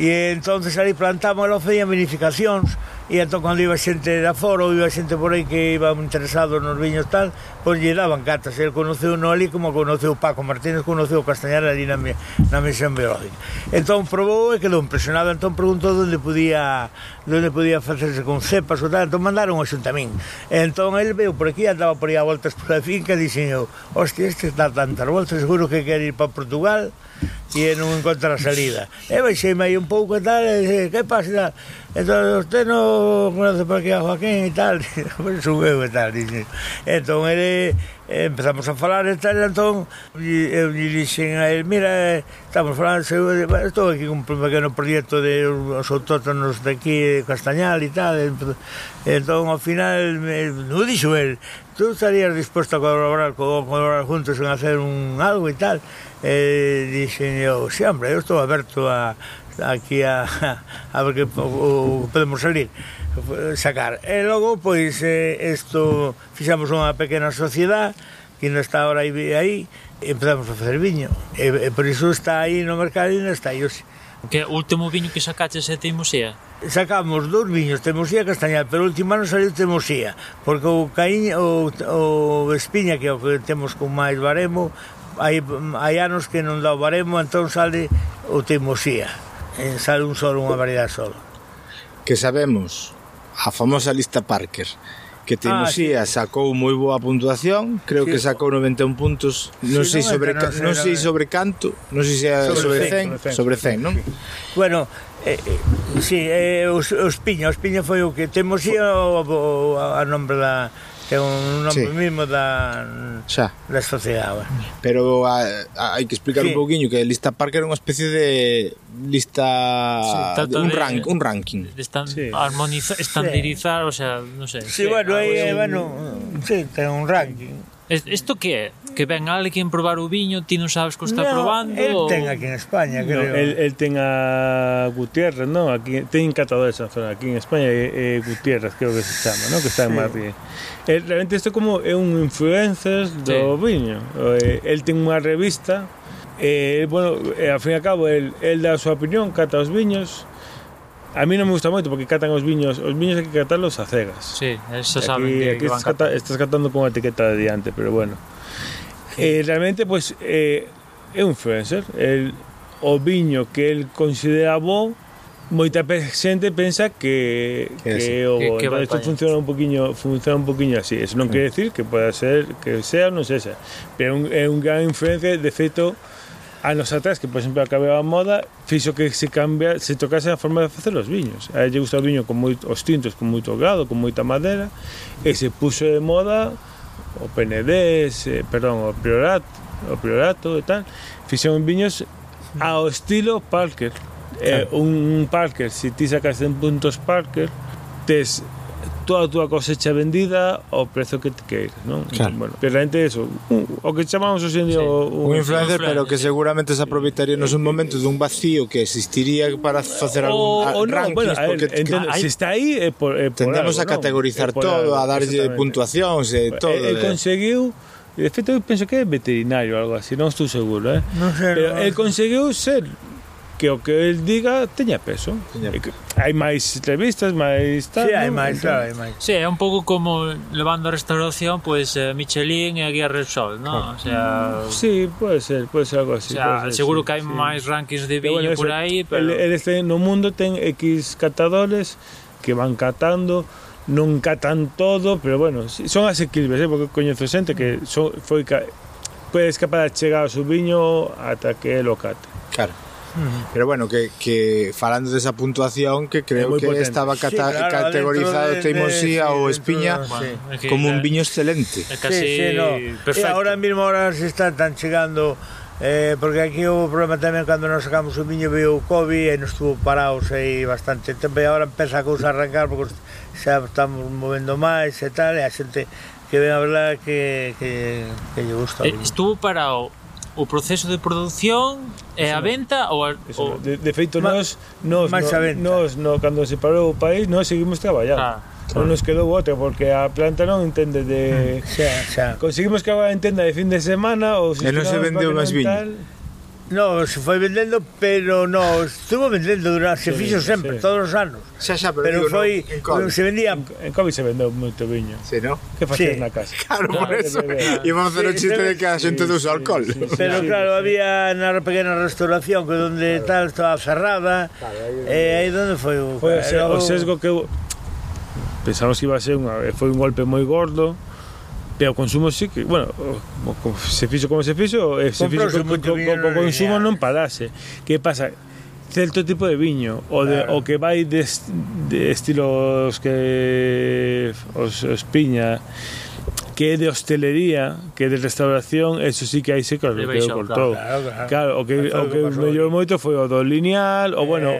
e entonces ali plantamos, e feía vinificacións e entón cando iba xente da fora ou iba xente por aí que iba interesado nos viños tal, pois lle daban catas, el conoceu no ali como conoceu Paco Martínez, conoceu Castañar ali na, mi, na misión biológica. Entón probou e quedou impresionado, entón preguntou onde podía onde podía facerse con cepas ou tal, entón mandaron o xuntamín. Entón el veu por aquí, andaba por aí a voltas pola finca, dixen eu, hostia, este está tantas voltas, seguro que quer ir para Portugal, e non encontra salida. E baixei aí un pouco e tal, e dixe, que pasa? Tal? Entón, usted non conoce por aquí a Joaquín e tal, pois subeu e tal, dixe. Entón, ele, eh, empezamos a falar e tal, entón, eu lle dixen a ele, mira, eh, estamos falando, eu, estou aquí con un pequeno proxecto de os autóctonos aquí, de Castañal e tal, entón, entón, ao final, me, non dixo el, tú estarías disposto a colaborar, co, colaborar juntos en hacer un algo e tal, eh, dixen oh, eu, sí, hombre, eu estou aberto a, aquí a, a ver que o, o podemos salir sacar. E logo, pois, eh, isto fixamos unha pequena sociedade que non está ahora aí, aí empezamos a facer viño. E, e por iso está aí no mercado e non está aí hoxe. Que o último viño que sacaches é Teimosía? Sacamos dous viños, Temosía e Castañal, pero o último ano saiu Temosía, porque o caíña, o, o Espiña, que é o que temos con máis baremo, hai, hai anos que non dá o baremo, entón sale o teimosía. Eh, sale un solo, unha variedade solo. Que sabemos, a famosa lista Parker, que Teimosía ah, sí. sacou moi boa puntuación, creo sí. que sacou 91 puntos, non sí, sei sobre non sei sobre canto, non sei se sobre, sobre 100, 100, sobre 100, non? Bueno, eh, eh, sí, eh, os, os Piña, os Piña foi o que Temosía o, o, a nombre da ten é un nome sí. mismo da xa. da sociedade. Pero hai que explicar sí. un pouquiño que lista Parker é unha especie de lista sí, de, un, de, rank, un ranking. Están sí. armonizar, estandarizar, sí. o sea, non sei. Sé, sí, bueno, aí, eh, bueno, sí, ten un ranking. Isto que é? que ven alguén probar o viño, ti non sabes que o está no, probando. El o... ten aquí en España, no, creo. El, el ten a Gutiérrez, no, Aquí ten catadores esa zona aquí en España é, eh, Gutiérrez, creo que se chama, no, Que está en sí. Madrid. El, realmente isto como é un influencer do sí. viño. Eh, el ten unha revista Eh, bueno, eh, ao fin e cabo, el, el dá a súa opinión, cata os viños, A mí non me gusta moito porque catan os viños, os viños hai que catarlos a cegas. Sí, eso saben aquí, que, aquí que van estás, cata, estás catando con a etiqueta de diante, pero bueno. Eh, realmente, pues, eh, é un influencer. El, o viño que el considera bo moita xente pensa que, que, que sí. o que, que no, isto funciona un poquinho funciona un poquinho así. Eso non mm. quere decir que poda ser que sea ou non sexa pero é un, é un gran influencia de feito anos atrás que por exemplo acababa a moda fixo que se cambia se tocase a forma de facer os viños. A lle gusta o viño con moito, os tintos con moito grado con moita madeira e se puxo de moda o PND, eh, perdón, o Priorato, o Priorato e tal, fixeron viños ao estilo Parker. Claro. Eh, un, un Parker, se si ti sacas 100 puntos Parker, tes toda a túa cosecha vendida ao prezo que te queiras, non? Claro. Bueno, pero realmente eso, un, o que chamamos hoxe en día sí. un, un influencer, pero que seguramente se aproveitaría nos un momento dun vacío que existiría para facer algún o, o no, rankings, bueno, ver, porque entendo, hay, se está aí é por, é por tendemos algo, a categorizar no? todo, algo, a darlle puntuacións e todo. E, e conseguiu De feito, eu penso que é veterinario ou algo así, non estou seguro, eh? No sei, pero no. el conseguiu ser que o que el diga teña peso. Teña. Hai máis revistas, máis tal. Sí, hai máis, claro, hai máis. Si, sí, é un pouco como levando a restauración, pois pues, Michelin e a Guía Resol, ¿no? Claro. O sea, mm, sí, pode ser, pode ser algo así. O sea, ser, seguro sí, que hai sí. máis rankings de viño bueno, por aí, pero el, el este, no mundo ten X catadores que van catando non catan todo, pero bueno, son asequibles, eh, porque coñezo xente que mm. so, foi ca, podes capaz de chegar ao seu viño ata que lo cate. Claro. Mm. Pero bueno, que, que falando desa puntuación que creo que potente. estaba sí, claro, categorizado de, Teimosía de, ou Espiña de, bueno, sí. como un viño excelente. É casi sí, sí, no. Eh, perfecto. E agora mesmo ahora se está, están chegando Eh, porque aquí houve problema tamén cando nos sacamos o viño veio o COVID e nos estuvo parados aí bastante tempo e agora empeza a cousa a arrancar porque xa estamos movendo máis e tal e a xente que ven a hablar que, que, que lle gusta. Eh, estuvo parado o proceso de produción e a venta ou a, o... de, de feito nós nós, nós, nós no, cando se parou o país nós seguimos traballando ah. Non nos quedou outra porque a planta non entende de mm, xa, xa. Conseguimos que agora entenda de fin de semana ou se non se vendeu máis viño. No, se foi vendendo, pero no, estuvo vendendo durante, se sí, fixo sempre, sí. todos os anos. Xa xa, pero, pero digo, foi no, se vendía en, en Covid se vendeu moito viño. Sí, no? Que facías sí. na casa? Claro, no, por eso. Íbamos a hacer sí, o chiste sí, de que a xente sí, usa alcohol. Sí, sí, pero sí, claro, sí. había na pequena restauración que onde claro. tal estaba cerrada. Claro, aí, eh, aí onde foi o, foi o, o sesgo que eu pensamos que iba a ser unha eh, foi un golpe moi gordo pero o consumo sí que, bueno, se fixo como se fixo, e se fixo co, co, co, consumo non parase. Que pasa? Certo tipo de viño, o, de, claro. o que vai de, de estilos que os, os piña, que é de hostelería, que é de restauración, eso sí que aí se cortou. Claro, claro, claro, claro, o que, claro, o que mellor moito foi o do lineal, o bueno,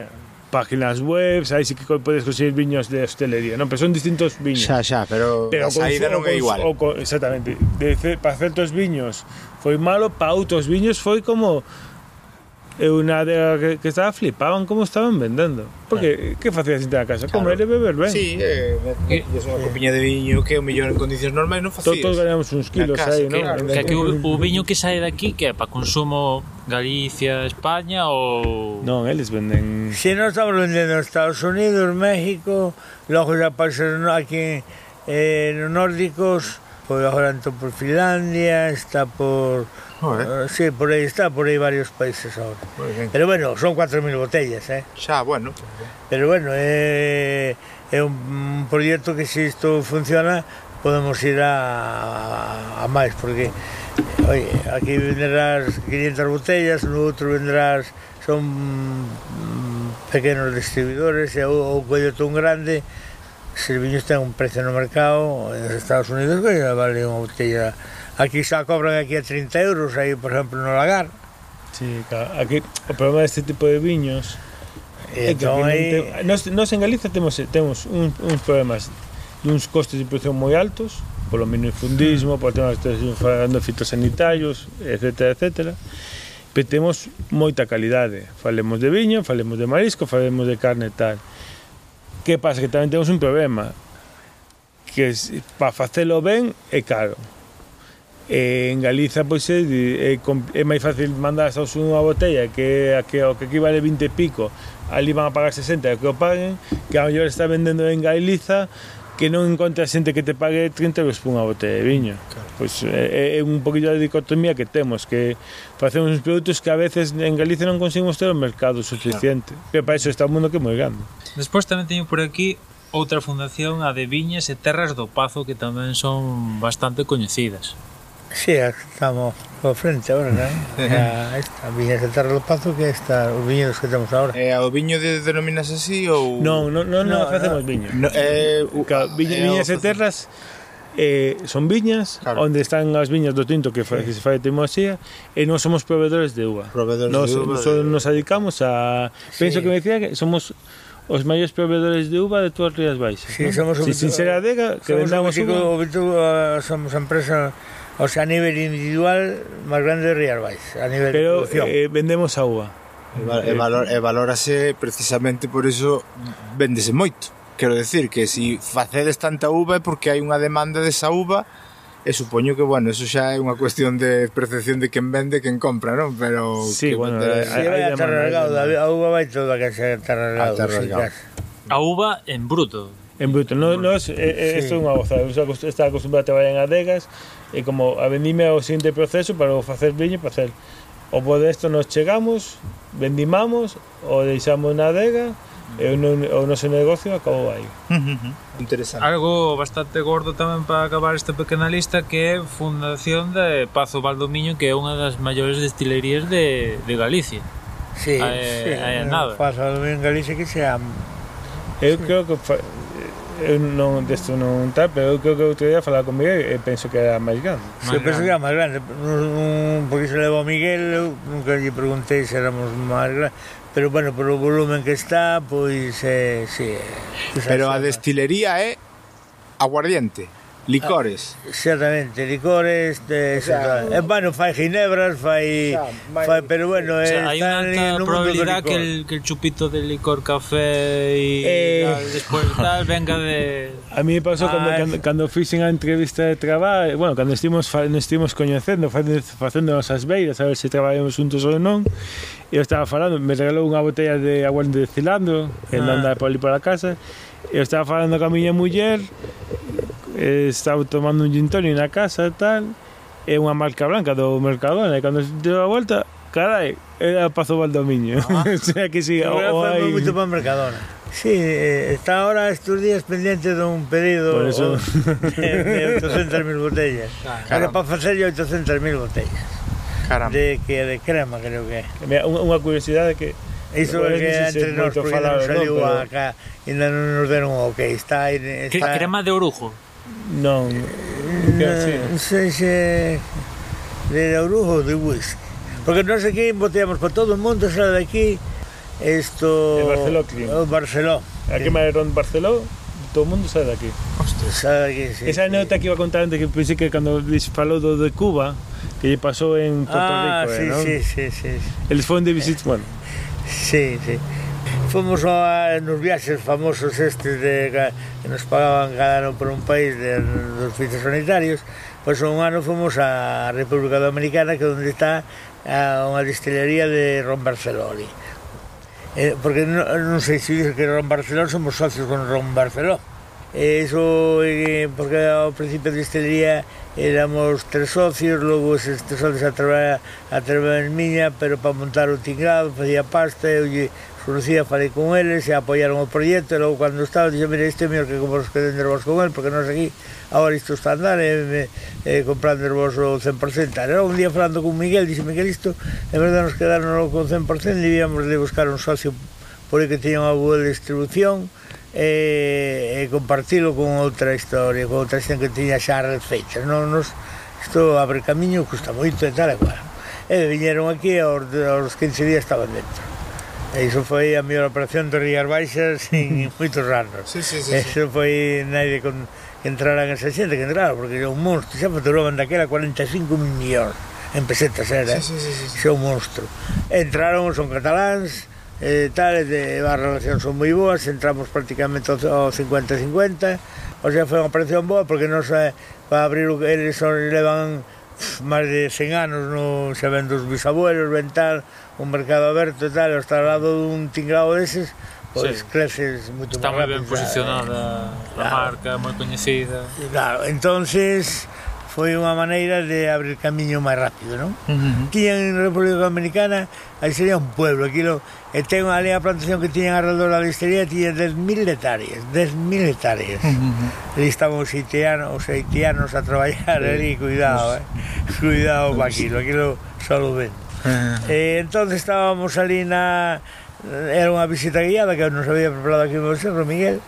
páginas web, aí sí que podes conseguir viños de hostelería, non? Pero son distintos viños. Xa, xa, pero, pero a saída non é igual. O, con, exactamente. De, para certos viños foi malo, para outros viños foi como eh, eu na adega que, que estaba flipaban como estaban vendendo. Porque que facías en a casa? Claro. Comer e beber ben. Sí, eh, eh, eh unha copiña de viño que o millón en condicións normais non facías. Todos ganamos uns kilos aí, non? Claro, que, que, que o, o viño que sae daqui que é para consumo Galicia, España ou... Non, eles venden... Si non estamos vendendo Estados Unidos, México, logo xa países aquí eh, no nórdicos, pois agora entón por Finlandia, está por... Oh, eh. uh, sí, por aí está, por aí varios países agora. Pero bueno, son 4.000 botellas, eh? Xa, bueno. Pero bueno, é, eh, é un proxecto que se isto funciona, podemos ir a, a máis, porque Oye, aquí vendrás 500 botellas, no outro vendrás son mm, pequenos distribuidores e o, o coello tón grande Serviños ten un precio no mercado nos Estados Unidos que ya vale unha botella aquí xa cobran aquí a 30 euros aí por exemplo no lagar Sí, claro. aquí o problema deste tipo de viños e é que entón, aí... te, nos, nos en Galiza temos temos un, uns problemas duns costes de produción moi altos polo minifundismo, polo tema que estás falando fitosanitarios, etc, etc. Pero temos moita calidade. Falemos de viño, falemos de marisco, falemos de carne e tal. Que pasa? Que tamén temos un problema. Que para facelo ben é caro. E en Galiza pois é, é, é máis fácil mandar a unha botella que, a que, o que aquí vale 20 e pico ali van a pagar 60 que o paguen que a mellor está vendendo en Galiza que non encontra xente que te pague 30 euros por unha botella de viño. Claro. Pois eh, é, é un poquillo de dicotomía que temos, que facemos uns produtos que a veces en Galicia non conseguimos ter o mercado suficiente. Claro. Pero para iso está o mundo que é moi grande. Despois tamén teño por aquí outra fundación, a de Viñas e Terras do Pazo, que tamén son bastante coñecidas. Sí, estamos por frente ahora, ¿no? A esta, viña de Terra do Pazo que está os viñedos que temos ahora. Eh, o viño de denominas así ou...? Non, non, non, no, no, facemos no, viño. No, eh, Ca, viña, eh, viñas e terras eh, son viñas claro. onde están as viñas do tinto que, fa, sí. que se fai temoxía e non somos proveedores de uva. Proveedores nos, de uva. Nos, de... nos dedicamos a... Sí. Penso que me decía que somos os maiores proveedores de uva de todas as Rías Baixas. Sí, ¿no? somos... Si, sin ser adega, que vendamos uva... Somos a empresa O sea, a nivel individual, más grande Riarbais. A nivel Pero de eh, vendemos a uva. E, valor, e valórase precisamente por iso vendese moito. Quero decir que se si facedes tanta uva é porque hai unha demanda desa uva e supoño que, bueno, eso xa é unha cuestión de percepción de quen vende e quen compra, non? Pero... Sí, que bueno, vende, hai, vai hai, a uva vai toda que se atarragado. A uva en bruto, en bruto. No, no es, eh, eh, é, é, sí. é unha gozada. Eu sea, acostumbrado a traballar en adegas e como a vendime ao o seguinte proceso para o facer viño, para facer o podesto nos chegamos, vendimamos, o deixamos na adega, e o, o noso negocio acabou aí. Uh-huh. Interesante. Algo bastante gordo tamén para acabar esta pequena lista que é fundación de Pazo Valdomiño, que é unha das maiores destilerías de, de Galicia. Sí, a, sí, a, a eh, nada. Pazo Valdomiño en Galicia que sea... Eu sí. creo que Eh, eu non desto non tal, pero eu creo que outro día falaba con Miguel e penso que era máis grande. Máis eu penso que era máis grande, non, porque se levou Miguel, eu nunca lle preguntei se éramos máis grandes, pero bueno, por o volumen que está, pois eh, si, sí, eh, Pero a destilería é aguardiente. Licores. Certamente, exactamente, licores, de, o sea, eh, bueno, fai ginebras, fai, o sea, fai pero bueno, o sea, unha una alta en probabilidad que el, que el chupito de licor, café y eh... tal, después tal venga de A mí me pasou ah, cando, cando, cando fixen a entrevista de traballo, eh, bueno, cando estivemos nos coñecendo, facendo as beiras, a ver se traballamos juntos ou non. Eu estaba falando, me regalou unha botella de agua de Cilando, que ah. anda por ali para casa. Eu estaba falando con a miña muller estaba tomando un gin tonic na casa tal e unha marca blanca do Mercadona e cando deu a volta carai, era Pazo Valdomiño ah, o sea que sí, o hai moito para Mercadona Sí, eh, está ahora estes días pendiente dun pedido Por eso... de, de 800.000 botellas. Claro. Era para facer 800.000 botellas. Caramba. De que de crema creo que. Mira, unha curiosidade que Iso é que entre nós porque non saliu no, pero... acá, ainda non nos deron o okay. que está, está... Crema de orujo. No, no, eh, de Naurujo de whisky. Porque no sé qué boteamos para todo el mundo, sale de aquí. Esto. De Barceló, Clima. Oh, Barceló. ¿A qué maderón Barceló? Todo el mundo sale de aquí. Sabe sí, Esa anécdota que iba a contar antes, que pensé que cuando les faló de Cuba, que pasó en Puerto ah, Rico. Ah, sí, sí, sí, sí. Él fue de visita, bueno. Sí, sí. fomos a, nos viaxes famosos estes de, que nos pagaban cada ano por un país de, dos fitos sanitarios pois un ano fomos a República Dominicana que onde está a unha distillería de Ron Barceloli eh, porque non, non sei se dice que Ron Barceló somos socios con Ron Barceló e iso eh, porque ao principio de destilería éramos tres socios, logo eses tres socios a traballar a traballar en miña, pero para montar o tinglado, facía pasta, e Lucía falei con eles e apoiaron o proxecto e logo cando estaba dixo, mire, este mellor que vos queden vos con el porque non aquí, agora isto está a andar e, e, comprando comprandervos o 100% era un día falando con Miguel dixe, Miguel, isto en verdade nos quedaron con 100% debíamos de buscar un socio por aí que teña unha boa distribución e, e compartilo con outra historia con outra xente que tiña xa red fecha, non nos, isto abre camiño custa moito e tal e cual e viñeron aquí aos, aos 15 días estaban dentro. E iso foi a mellor operación de Rías Baixas en moitos anos. Sí, sí, sí, Eso sí. foi naide con que entraran esa xente que entraron, porque era un monstro, xa facturaban daquela 45 millóns en pesetas era, sí, sí, sí, sí. xa un monstro. Entraron, son cataláns, eh, tal, de, as relacións son moi boas, entramos prácticamente ao 50-50, o sea, foi unha operación boa, porque nos eh, para abrir o que eles son, levan máis de 100 anos no, xa ven dos bisabuelos, ven tal, un mercado aberto e tal, está ao lado dun tinglado deses, pois sí. creces moito máis rápido. Está moi ben posicionada a claro. marca, moi coñecida. Claro, entonces foi unha maneira de abrir camiño máis rápido, non? Uh -huh. En República Dominicana, aí sería un pueblo, aquilo, e ten ali de plantación que tiñan alrededor da listería, tiña 10.000 hectáreas, 10.000 hectáreas. Uh -huh. Ali estaban os haitianos, os haitianos a traballar ali, cuidado, eh? cuidado uh -huh. para aquilo, aquilo só lo vende. Eh, eh, ah. E entón estábamos ali na... Era unha visita guiada que nos había preparado aquí o meu serro, Miguel,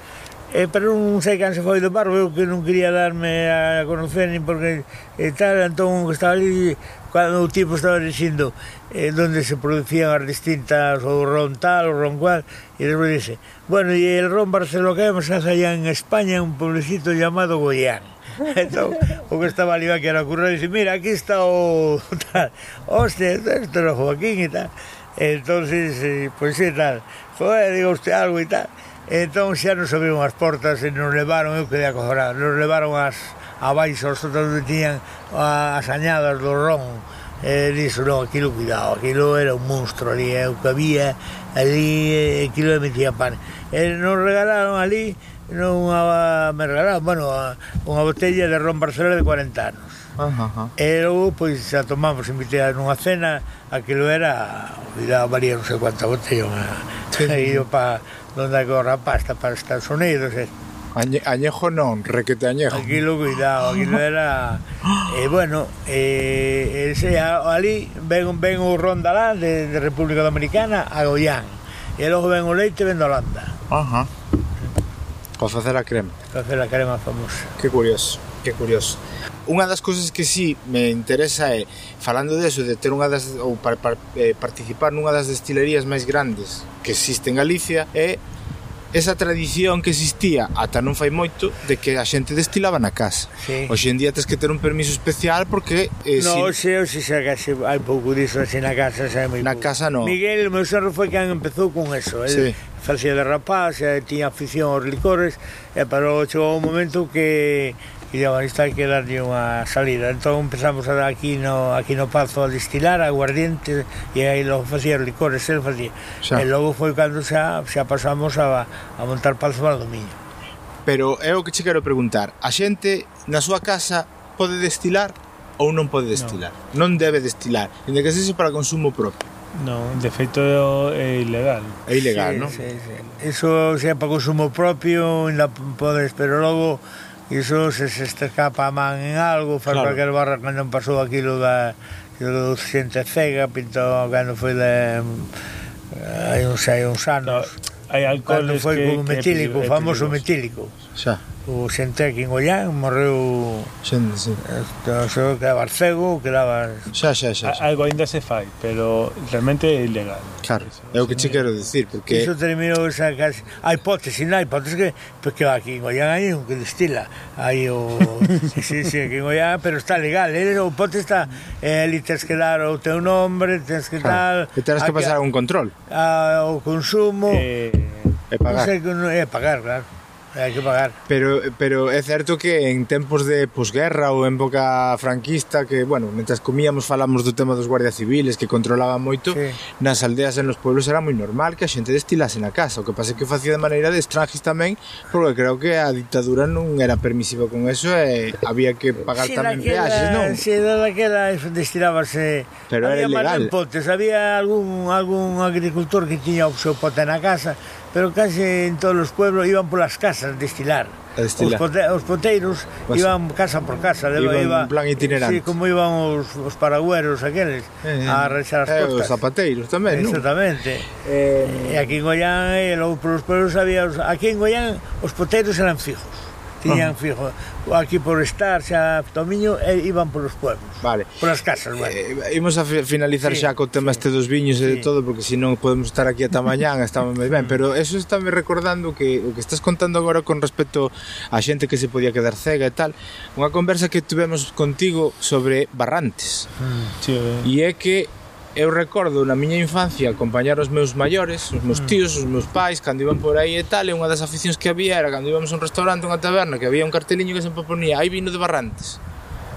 Eh, pero non sei can se foi do bar, eu que non quería darme a conocer, nin porque e tal, entón que estaba ali, cando o tipo estaba dicindo eh, donde se producían as distintas, o ron tal, o ron cual, e despois dice, bueno, e el ron Barcelona que se hace allá en España, un pueblecito llamado Goián. entón, o que estaba ali que era currar, dixe, mira, aquí está o tal, hostia, esto era Joaquín e tal. Entonces, pois pues, sí, tal, joder, digo usted algo e tal. Entón xa nos abriron as portas e nos levaron, eu quedei acojonado, nos levaron as, abaixo os outros que tiñan as añadas do ron. E dixo, non, aquilo, cuidado, aquilo era un monstro ali, eh, o que había ali, aquilo metía pan. E nos regalaron ali, non unha regalaron, bueno, unha botella de ron Barcelona de 40 anos. Ajá, ajá. E logo, pois, a tomamos, invité nunha cena, aquilo era, olvidaba, valía non sei cuánta botella, unha, sí. ido pa donde que o rapaz, para Estados Unidos, e, Añe, añejo non, requete añejo. Aquilo, cuidado, aquilo era... E, eh, bueno, eh, ese, ali ven, ven o Rondalá de, de República Dominicana a Goián. E logo ven o leite, ven de Holanda. Ajá. Para facer a crema. Para facer a crema famosa. Que curioso, que curioso. Unha das cousas que sí me interesa é, falando deso, de ter unha das, ou par, par, eh, participar nunha das destilerías máis grandes que existe en Galicia, é esa tradición que existía ata non fai moito de que a xente destilaba na casa. Sí. Hoxe en día tens que ter un permiso especial porque... Eh, no, si... hoxe, hoxe xa case hai pouco diso así na casa xa moi Na pouco. casa non. Miguel, o meu serro foi quen empezou con eso. Sí. El facía de rapaz, tiña afición aos licores, e pero chegou un momento que e dixo, isto hai que darlle unha salida. Entón empezamos a dar aquí no, aquí no Pazo a destilar aguardiente e aí logo facía licores, el facía. Xa. E logo foi cando xa, xa pasamos a, a montar Pazo Valdomiño. Pero é o que che quero preguntar, a xente na súa casa pode destilar ou non pode destilar? No. Non debe destilar, ende que sexa para consumo propio. Non, de feito é ilegal. É ilegal, sí, non? Sí, sí. Eso, xa sea, para consumo propio, ainda podes, pero logo iso se se te escapa a man en algo faz claro. cualquier barra cando pasou aquilo da do xente cega pintou cando foi de eh, hai uns, hai uns anos. No, hai alcoholes cando foi que, con metílico, famoso metílico. Xa. O Xentequín Ollán morreu... xente, sí. Esto, só quedaba Arcego, quedaba... Xa, xa, xa, xa. Algo ainda se fai, pero realmente é ilegal. Claro, é o que che quero dicir, porque... Iso terminou esa casi... A hipótese, na hipótese que... Porque aquí en Ollán hai un que destila. Hai o... sí, sí, aquí en Ollán, pero está legal. Eh? O pote está... Eh, ali tens que dar o teu nombre, tens que claro. tal... E terás que pasar a un control. A, o consumo... Eh... E pagar. Non sei, é pagar, claro hai que pagar. Pero, pero é certo que en tempos de posguerra ou en época franquista, que, bueno, mentras comíamos falamos do tema dos guardias civiles que controlaban moito, sí. nas aldeas e nos pueblos era moi normal que a xente destilase na casa. O que pasa é que facía de maneira de estranjis tamén, porque creo que a ditadura non era permisiva con eso e había que pagar sí, tamén daquela, peaxes, non? Si, sí, daquela destilábase... Pero había era ilegal. Potes, había algún, algún agricultor que tiña o seu pote na casa pero case en todos os pueblos iban polas casas destilar. Os, pote, os poteiros pues, iban casa por casa, iban iba, en plan itinerante. Sí, como iban os, os paragüeros aqueles eh, eh. a rechar as eh, costas. os zapateiros tamén, Exactamente. Eh, e aquí en Goián e logo polos pueblos había os, aquí en Goián os poteiros eran fijos. Tiñan fijo, aquí por estar xa Tomiño e iban polos pueblos. Vale. Polas casas, bueno. Eh, eh imos a finalizar sí, xa co tema sí. este dos viños sí. e de todo porque se non podemos estar aquí ata mañán, estamos moi ben, pero eso estáme recordando que o que estás contando agora con respecto a xente que se podía quedar cega e tal, unha conversa que tivemos contigo sobre Barrantes. Mm, sí, eh. e é que eu recordo na miña infancia acompañar os meus maiores, os meus mm. tíos, os meus pais, cando iban por aí e tal, e unha das aficións que había era cando íbamos a un restaurante, unha taberna, que había un carteliño que sempre ponía hai vino de Barrantes.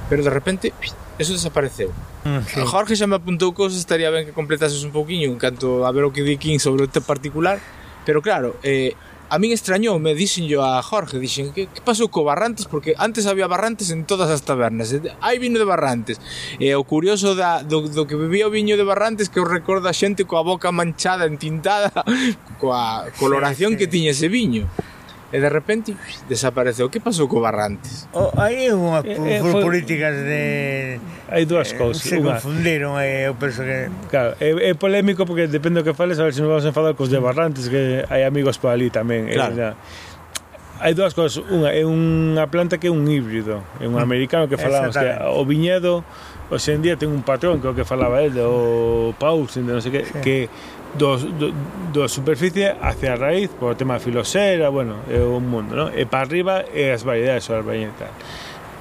Pero de repente, eso desapareceu. Mm, sí. A Jorge xa me apuntou cousas, estaría ben que completases un pouquiño en canto a ver o que di King sobre o te particular, pero claro, eh, a min extrañou, me dixen yo a Jorge, dixen, que, que pasou co Barrantes? Porque antes había Barrantes en todas as tabernas. Hai vino de Barrantes. E o curioso da, do, do que bebía o viño de Barrantes que o recorda xente coa boca manchada, entintada, coa coloración sí, sí. que tiña ese viño e de repente desapareceu. Que pasou co Barrantes? Oh, aí unha eh, eh foi... políticas de hai dúas eh, cousas. Se unha... confundiron e eu penso que Claro, é, é polémico porque depende do que fales, a ver se nos vamos enfadar cos de mm. Barrantes, que hai amigos por ali tamén. Claro. Eh, hai dúas cousas, unha é unha planta que é un híbrido, é un mm. americano que falamos que o viñedo hoxe en día ten un patrón, creo que falaba el o Paulsen, de non sei que, sí. que do, do, do superficie hacia a raíz por o tema filoxera, bueno, é un mundo, non? E para arriba é as variedades solarbaña e tal.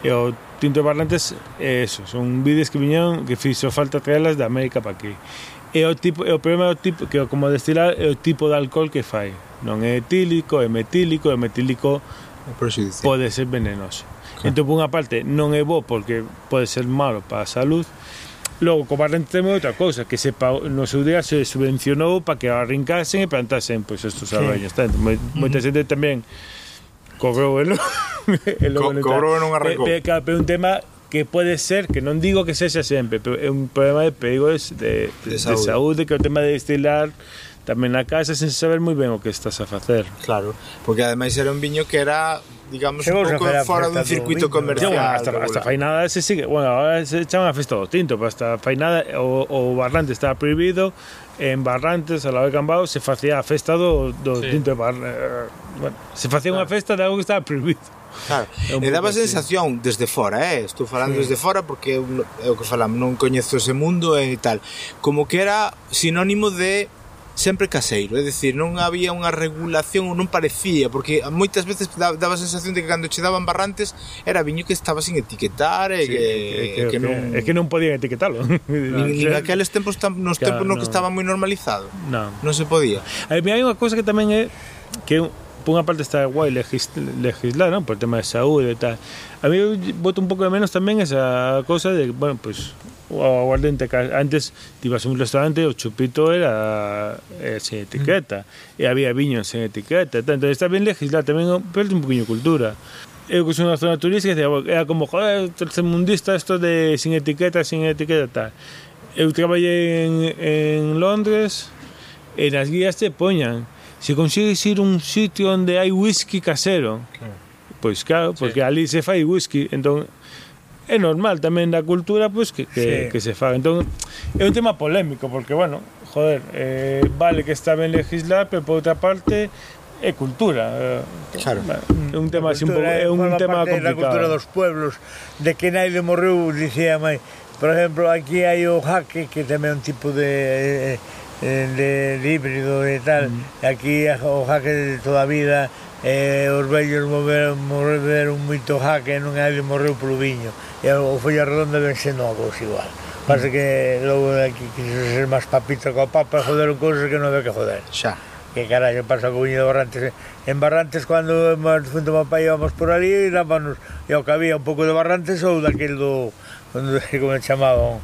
E o tinto parlantes é eso, son vides que viñeron que fixo falta traelas da América para aquí. E o tipo, e o problema é o tipo que como destilar é o tipo de alcohol que fai. Non é etílico, é metílico, é metílico pode ser venenoso. Okay. Entón, por unha parte, non é bo porque pode ser malo para a salud, Logo, como arrendemos outra cousa, que se pa, no seu día se subvencionou para que arrincasen e plantasen pois estos arroños. Sí. Tanto, moi, moita xente tamén cobrou el, el Co cobrou non arrancou. Eh, eh Pero un tema que pode ser, que non digo que sexa sempre, pero é un problema de perigos de, de, de, saúde. de saúde, que é o tema de destilar tamén na casa sen saber moi ben o que estás a facer. Claro, porque ademais era un viño que era digamos, Chegou un pouco fora do circuito comercial. Bueno, hasta, regular. hasta Fainada se sigue, bueno, ahora se chama a festa do tinto, pero hasta Fainada eh, o, o Barrante está prohibido, en Barrantes, a la de Cambao, se facía a festa do, do sí. tinto de bar, eh, bueno, se facía claro. unha festa de algo que estaba prohibido. Claro. E daba así. sensación desde fora, eh? estou falando sí. desde fora porque é o que falamos, non coñezo ese mundo e tal, como que era sinónimo de sempre caseiro, é dicir, non había unha regulación ou non parecía, porque moitas veces daba a sensación de que cando che daban barrantes era viño que estaba sin etiquetar e sí, que, que, que, non... É que non podían etiquetalo. Nin, nin aqueles tempos tan, nos claro, tempos no, no que estaba moi normalizado. Non. Non se podía. Eh, Aí hai unha cousa que tamén é que por unha parte está guai legislar, non? Por tema de saúde e tal. A mí voto un pouco de menos tamén esa cosa de, bueno, pois pues, o aguardente que antes te ibas a un restaurante o chupito era eh, sin mm. etiqueta e había viño sin etiqueta entón está ben legislar tamén perde un poquinho cultura. Eu que son unha zona turística era como joder, tercermundista isto de sin etiqueta, sin etiqueta tal. Eu traballei en, en Londres e nas guías te poñan se consigues ir a un sitio onde hai whisky casero pois claro, porque sí. ali se fai whisky entón é normal tamén da cultura pois que, que, sí. que se faga. Entón, é un tema polémico porque, bueno, joder, eh, vale que está ben legislar, pero por outra parte é cultura. Eh, claro. É un tema así un pouco, é un tema complicado. Da cultura dos pueblos, de que naide morreu, dicía mai, por exemplo, aquí hai o jaque que tamén é un tipo de eh, eh, de, de híbrido e tal. Mm. Aquí o jaque de toda a vida e os vellos moveron, moveron moito jaque e non hai morreu polo viño. E o Folla Redonda ven ser novos igual. Pasa que logo aquí quiso ser máis papita co papa joderon cousas que non había que joder. Xa. Que carallo pasa co viño de Barrantes? En Barrantes cando junto ao meu pai íbamos por ali dábanos e ao que había un pouco de Barrantes ou daquel do como chamaban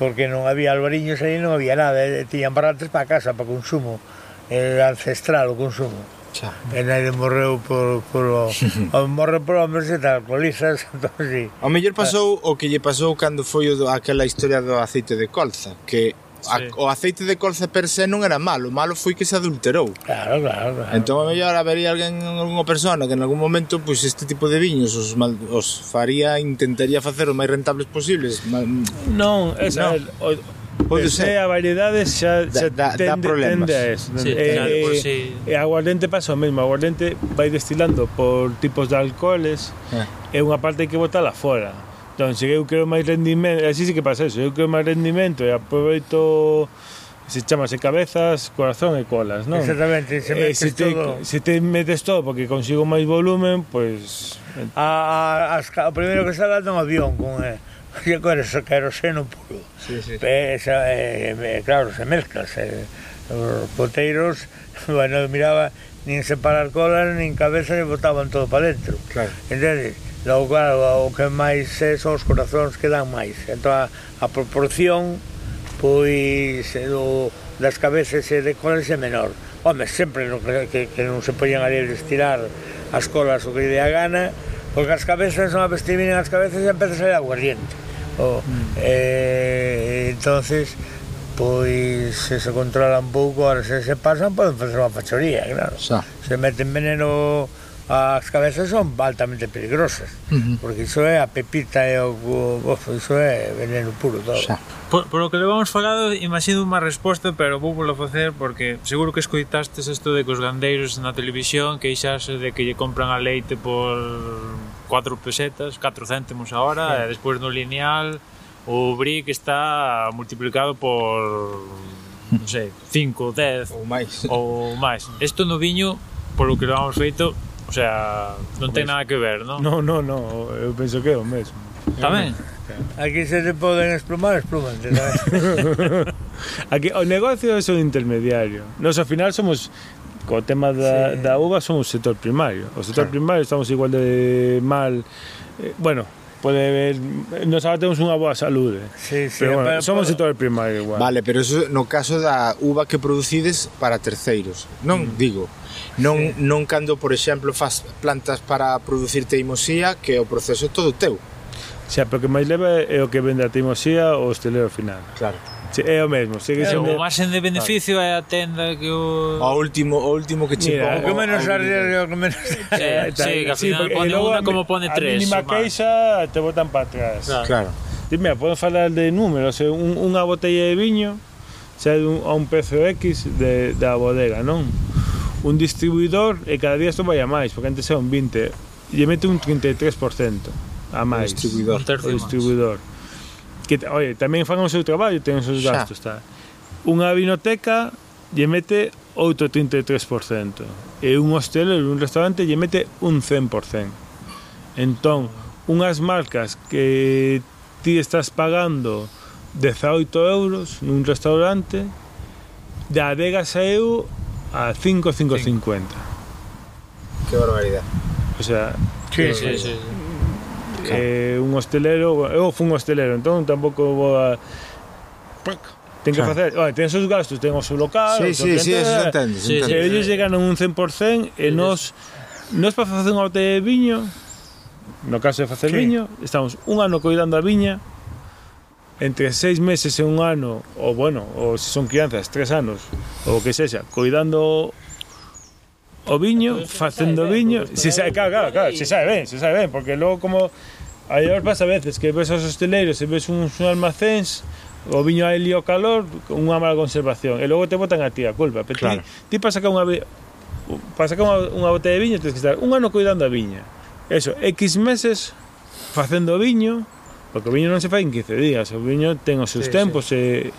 porque non había albariños aí non había nada eh, tiñan Barrantes para casa para consumo el ancestral o consumo. Xa. E naide morreu por, por o, morreu por hombres e tal, alcoholizas, entón, sí. O mellor pasou o que lle pasou cando foi o do, aquela historia do aceite de colza, que a, sí. o aceite de colza per se non era malo, o malo foi que se adulterou. Claro, claro, claro. Entón a mellor habería alguén, algunha persona que en algún momento pois este tipo de viños os, mal, os faría, intentaría facer o máis rentables posibles. Mal, non, esa, no. el, o, Pode eh, ser. a variedade xa, xa da, da, tende, tende a eso. Sí, eh, claro, por si... eh, eh aguardente pasa o mesmo. Aguardente vai destilando por tipos de alcoholes ah. eh. e unha parte hai que botala fora. Entón, se eu quero máis rendimento... Así sí que pasa eso. Eu quero máis rendimento e aproveito se chamase cabezas, corazón e colas, non? Exactamente, se metes eh, se te, todo. Se te metes todo porque consigo máis volumen, pois... Pues... Eh. Ah, ah, a, a, as, o primeiro que sale é un avión con... Eh que agora só queroseno puro. Sí, sí. E, eh, esa, eh, e, claro, se mezcla, se, os poteiros, bueno, miraba nin separar colas, nin cabeza, e botaban todo para dentro. Claro. Entendes? Logo, claro, o que máis é son os corazóns que dan máis. Entón, a, a proporción pois eh, do, das cabezas e de colas é menor. Home, sempre no, que, que non se poñan ali estirar as colas o que lle a gana, porque as cabezas, unha vez te as cabezas e empeza a salir aguardiente. O, oh, mm. eh, entonces, pois se se controlan pouco, ahora se se pasan, poden facer unha fachoría, claro. Xa. Se meten veneno as cabezas son altamente peligrosas uh -huh. porque iso é a pepita e o, o iso é veneno puro todo Xa. Por, por o que levamos falado imagino unha resposta pero vou polo facer porque seguro que escoitastes isto de que os gandeiros na televisión que queixase de que lle compran a leite por 4 pesetas 4 céntimos a hora sí. e despois no lineal o brick está multiplicado por non sei, 5, 10 ou máis. Ou máis. Isto no viño, polo que que levamos feito, O sea, non ten nada que ver, non? Non, non, non, eu penso que é o mesmo. Tamén? Aquí se te poden esplumar, esplumante, Aquí o negocio é o intermediario. Nos ao final somos co tema da, sí. da uva somos sector primario. O sector claro. primario estamos igual de mal, eh, bueno, pode ver, nos agora temos unha boa saúde. Eh. Sí, sí, pero, bueno, pero somos sector primario igual. Vale, pero eso no caso da uva que producides para terceiros. Non mm. digo, non sí. non cando, por exemplo, faz plantas para producir teimosía, que o proceso é todo teu. Xa, pero que máis leva é o que vende a teimosía ou o hostelero final. Claro. É o mesmo, sigue eh, sendo. O marxen de beneficio é a tenda que o O último, o último que chipa. O que menos arriesga, o que menos. Eh, sí, que ao final sí, pone unha como pone tres. A mínima queixa te botan para atrás. Claro. claro. Dime, podo falar de números, eh, un, unha botella de viño xa un, a un prezo X de, da bodega, non? Un distribuidor e cada día isto vai a máis, porque antes era un 20, lle mete un 33% a máis. O distribuidor. O distribuidor que oye, tamén fan o seu traballo, ten os seus gastos, está. Unha vinoteca lle mete outro 33%, e un hostel e un restaurante lle mete un 100%. Entón, unhas marcas que ti estás pagando 18 euros nun restaurante, da adega saeu a 5,550. Qué barbaridad. O sea, sí, eh, sí, sí, sí. Claro. Eh, un hostelero, eu fui un hostelero, entón tampouco vou a Ten que claro. facer, vale, ten os seus gastos, ten o seu local, sí, sí, sí, eso se entende, se entende. Sí, ellos llegan un 100% e nós nos para facer un horte de viño, no caso de facer sí. viño, estamos un ano cuidando a viña, entre seis meses e un ano, ou bueno, ou se son crianzas, tres anos, ou que sexa, coidando o viño, facendo viño, se sabe, claro, claro, claro, se sabe ben, se sabe ben, porque logo como aí os pasa a veces que ves aos hosteleiros e ves uns almacéns o viño aí lío calor con unha mala conservación e logo te botan a ti a culpa pero claro. ti, ti para sacar unha para sacar unha, unha botella de viño tens que estar un ano cuidando a viña eso, X meses facendo viño porque o viño non se fai en 15 días o viño ten os seus sí, tempos sí. e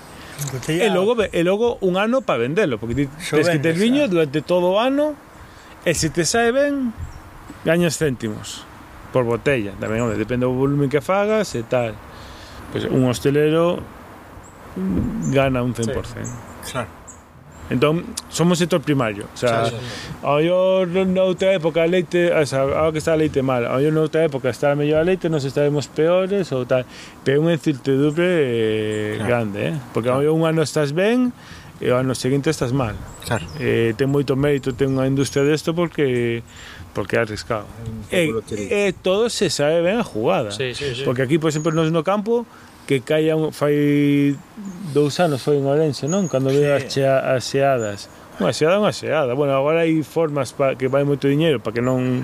Botella... E logo, e logo un ano para vendelo, porque ti tens que ter viño durante todo o ano E se te sae ben, gañas céntimos por botella. Tamén, onde, depende do volumen que fagas e tal. Pois un hostelero gana un 100%. Sí, claro. Entón, somos sector primario. O sea, sí, sí, ao mellor noutra época a leite, o sea, que está a leite mal, ao ah, mellor noutra época estará mellor a leite, nos estaremos peores ou tal. Pero é unha incertidumbre eh, claro. grande, eh? Porque claro. ao un ano estás ben e ao ano seguinte estás mal. Claro. Eh, ten moito mérito, ten unha industria desto porque porque é arriscado. E, e todo se sabe ben a jugada. Sí, sí, sí. Porque aquí, por exemplo, nos no campo que caia un, fai dous anos foi en Orense, non? Cando sí. as, chea, as xeadas. Unha xeada unha xeada. Bueno, agora hai formas pa, que vai moito diñeiro para que non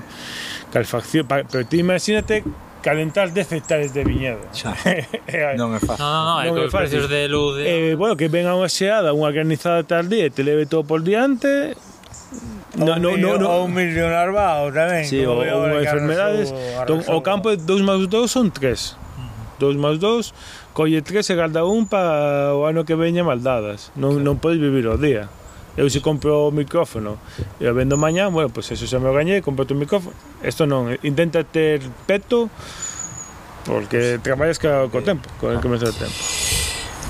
calefacción, pa, pero ti imagínate calentar 10 hectares de viñedo. Xa. non é fácil. Non, non, non, é precios de luz. De... Eh, bueno, que venga unha xeada, unha granizada tardía e te leve todo por diante, No, no, no, no. Un millón arbao tamén sí, Ou enfermedades o campo de 2 máis 2 son 3 2 máis 2 colle tres e galda un para o ano que veña maldadas. Non, claro. non podes vivir o día. Eu se compro o micrófono e o vendo mañá, bueno, pois pues eso xa me o gañei, compro o micrófono. Isto non, eh, intenta ter peto porque traballas co, co tempo, co que me tempo.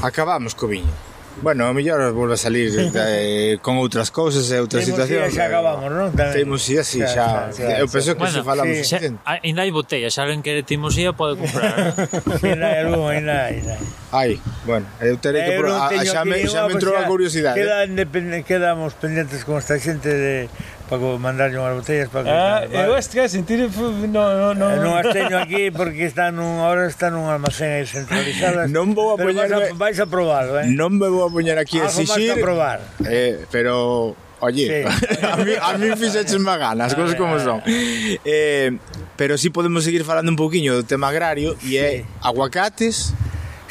Acabamos co viño. Bueno, a mellor volve a salir eh, con outras cousas e outras situacións. Temos xa acabamos, non? Temos ida, sí, xa. xa, xa eu penso que bueno, se falamos. Sí. Xa, ah, ainda hai botella, xa alguén quere timosía pode comprar. ainda hai algún, ainda hai. Ai, bueno, eu terei que... Pro... Xa, me, xa me entrou a curiosidade. Quedan, quedamos pendentes con esta xente de para mandarlle unhas botellas para que... Ah, vale. eu este sin sentir... No, no, no. Eh, non as teño aquí porque están nun, ahora están nun almacén aí centralizadas. Non vou a poñer... Vais, a, vais a probar, eh? Non me vou a poñer aquí a ah, exixir... Algo a probar. Eh, pero... Oye, sí. a mí, a mí fixeches má ganas, cosas como son. Eh, pero sí podemos seguir falando un pouquiño do tema agrario e sí. é aguacates.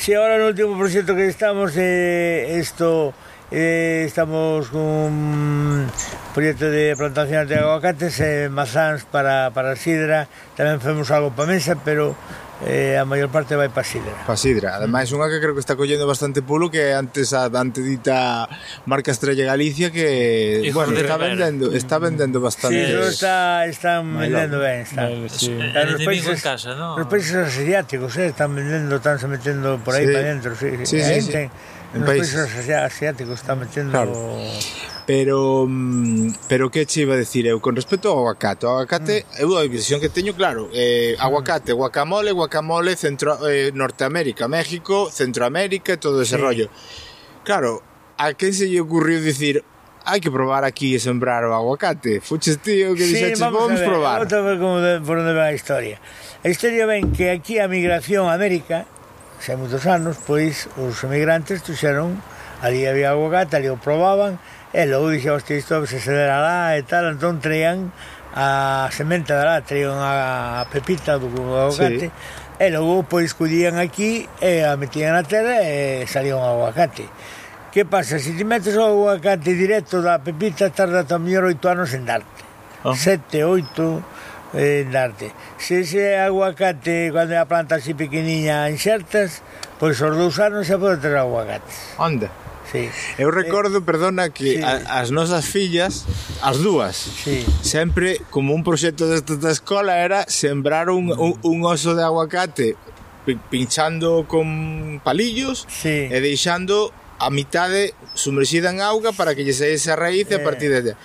Si sí, no último proxecto que estamos eh, esto eh, estamos cun proxecto de plantación de aguacates e eh, mazáns para, para sidra tamén femos algo para mesa pero eh, a maior parte vai para sidra para sidra, ademais unha que creo que está collendo bastante pulo que antes a dante dita marca Estrella Galicia que Hijo bueno, está Rivera. vendendo está vendendo bastante sí, está, están vendendo ben está. Vale, sí. está nos países, casa, ¿no? nos países asiáticos eh, están vendendo, están se metendo por aí sí. para dentro sí, sí, sí, sí, sí. Ten, en países asiáticos está metendo claro. pero mm, pero que che iba a decir eu con respecto ao aguacate o aguacate mm. eu a visión que teño claro eh, aguacate guacamole guacamole centro eh, norteamérica México Centroamérica todo ese sí. rollo claro a quen se lle ocurriu dicir hai que probar aquí e sembrar o aguacate fuches tío que sí, dixaches vamos, vamos a ver, probar vamos a ver como de, por onde va a historia a historia ven que aquí a migración a América xa moitos anos, pois os emigrantes tuxeron ali había aguacate, ali o probaban e logo dixen, hostia, isto se cedera lá e tal, entón traían a semente lá, traían a pepita do aguacate sí. e logo pois collían aquí e a metían na terra e salía un aguacate. Que pasa? Se ti metes o aguacate directo da pepita tarda tan mellor oito anos en darte. Oh. Sete, oito eh, darte. Se ese aguacate, cando é a planta así pequeniña, enxertas, pois os dous anos xa pode ter aguacates. Onda? Sí. Eu recordo, eh, perdona, que sí. a, as nosas fillas, as dúas, sí. sempre, como un proxecto desta da escola, era sembrar un, mm. un, un oso de aguacate pinchando con palillos sí. e deixando a mitade sumerxida en auga para que lle saíse a raíz eh. a partir de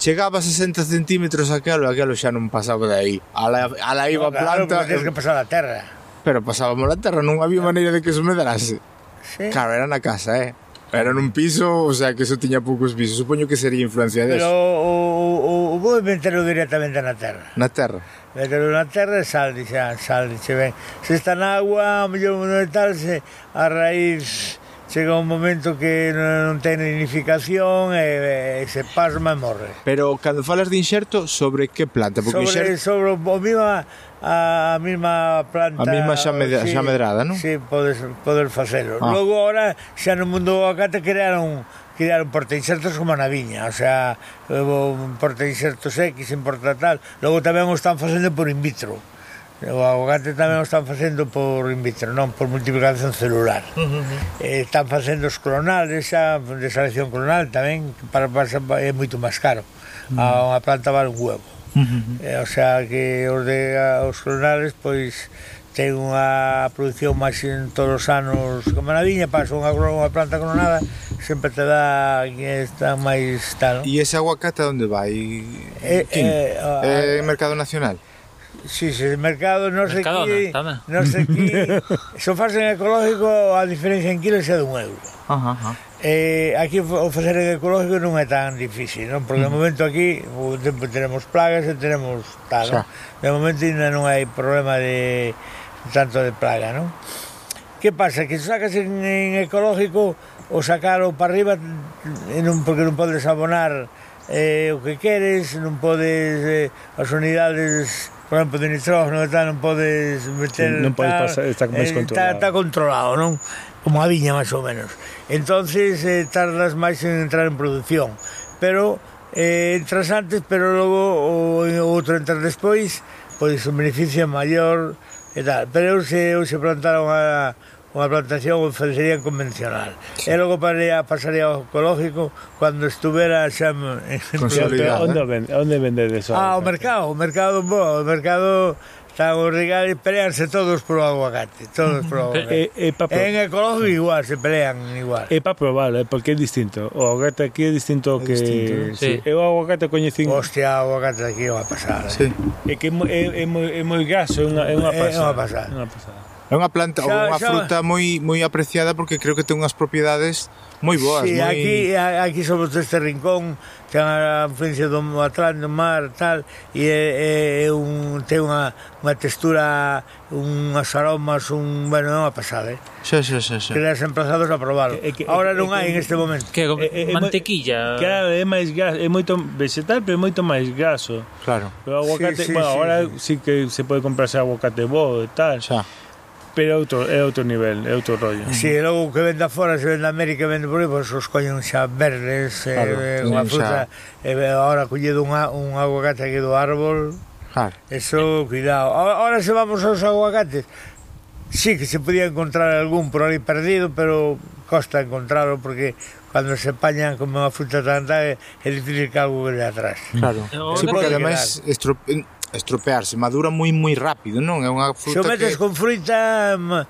chegaba a 60 centímetros aquelo, aquelo xa non pasaba de aí. A la iba no, claro, planta... Claro, que eh, pasar a terra. Pero pasábamos a terra, non había maneira de que eso me darase. Sí. Claro, era na casa, eh. Era nun piso, o sea, que eso tiña poucos pisos. Supoño que sería influencia deso. Pero o, o, o vou meterlo directamente na terra. Na terra. Metelo na terra e salde xa, salde, che ben. Se está na agua, mellor non tal, se a raíz chega un momento que non ten nidificación e, e se pasma e morre. Pero cando falas de inxerto, sobre que planta? Porque sobre, inxerto... sobre o mesma, a, a mesma planta... A mesma xa, med, sí, xa medrada, non? Sí, podes, poder facelo. Ah. Logo, ahora, xa no mundo do acate crearon crearon porta insertos como na viña, o sea, eh, porta insertos X, importa tal. Logo tamén o están facendo por in vitro. O aguacate tamén o están facendo por in vitro, non por multiplicación celular. Uh -huh. eh, están facendo os clonales, xa, de selección clonal tamén, para, para é moito máis caro. Uh -huh. A unha planta vale un huevo. Uh -huh. eh, o sea que os, de, os clonales, pois, ten unha produción máis en todos os anos como na viña pasa unha, unha planta clonada sempre te dá que está máis tal. E ese aguacate onde vai? Eh, eh, eh, eh, mercado nacional? Si, sí, sí, mercado non sei que... Non sei que... Só facen ecológico a diferencia en kilos é dun euro. Ajá, ajá. Eh, aquí o facer ecológico non é tan difícil, non? Porque uh -huh. de momento aquí o tempo teremos plagas e teremos tal, non? De momento ainda non hai problema de tanto de plaga, non? Que pasa? Que sacas en, en ecológico o sacalo para arriba non, porque non podes abonar eh, o que queres, non podes eh, as unidades por exemplo, de nitrógeno e tal, non podes meter... Sí, non podes pasar, está máis eh, controlado. Está, está controlado, non? Como a viña, máis ou menos. Entonces eh, tardas máis en entrar en producción. Pero eh, entras antes, pero logo o outro entrar despois, pois o beneficio é maior e tal. Pero eu se, eu se plantara unha, unha plantación ofrecería convencional. Sí. E logo pasaría, pasaría ao ecológico cando estuvera xa en consolidado. Onde, vende, onde eso? Ah, o mercado, o mercado, bo, o mercado están os e peleanse todos por aguacate, todos por aguacate. E, e pa en ecológico igual se pelean igual. É para probar, eh, porque é distinto. O aguacate aquí é distinto ao que distinto, sí. sí. Eu o aguacate coñecín. Hostia, o aguacate aquí é unha pasada. Eh. Sí. Eh. É que é, é, é moi é moi gaso, é unha é unha pasada. É unha pasada. Unha pasada. É unha planta, xa, unha xa... fruta moi moi apreciada porque creo que ten unhas propiedades moi boas, sí, moi aquí aquí somos deste rincón, ten a influencia do Atlántico, mar, tal e é, é un ten unha unha textura, unhas aromas, un, bueno, é unha pasada, eh. Xa, xa, xa, xa. Quedas emplazados a probalo. E, que, Ahora non hai en este momento. Que eh, eh, é, é, mantequilla. Claro, é máis gas, é moito vegetal, pero é moito máis gaso. Claro. Pero aguacate, sí, sí, bueno, sí, agora sí. sí que se pode comprarse aguacate bo e tal. Xa pero é outro, é outro nivel, é outro rollo. Si, sí, logo que venda fora, se venda América, vende por aí, pois os coñen xa verdes, eh, claro, eh, unha fruta, e agora colledo unha, un aguacate aquí do árbol, claro. eso, cuidado. Ahora se vamos aos aguacates, sí que se podía encontrar algún por aí perdido, pero costa encontrarlo porque cando se pañan como unha fruta tan tal é difícil que algo que atrás. Claro. Sí, porque además estropearse, madura moi moi rápido, non? É unha fruta metes que... con fruita eh, mm,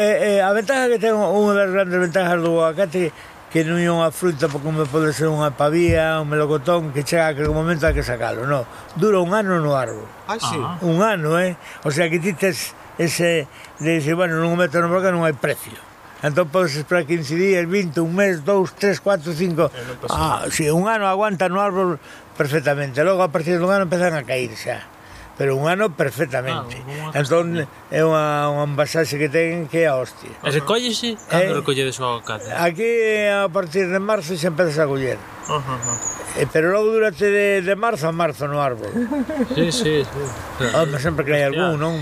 eh, a ventaja que ten unha das grandes ventajas do aguacate que non é unha fruta porque me pode ser unha pavía, un melocotón que chega a que momento hai que sacalo, non. Dura un ano no árbol. Ah, sí. Ah. Un ano, eh? O sea que ti tes ese de dice, bueno, non o meto no porque non hai precio. Entón podes esperar 15 días, 20, un mes, 2, 3, 4, 5 Ah, si sí, un ano aguanta no árbol perfectamente Logo a partir dun ano empezan a cair xa pero un ano perfectamente. Ah, unha... Entón é unha, unha envasaxe que ten que é a hostia. E recóllese? Cando eh, recolledes o aguacate? Aquí a partir de marzo se empezas a coller. Uh -huh. eh, pero logo durante de, de marzo a marzo no árbol. Sí, sí, sí. Home, sempre que hai algún, non?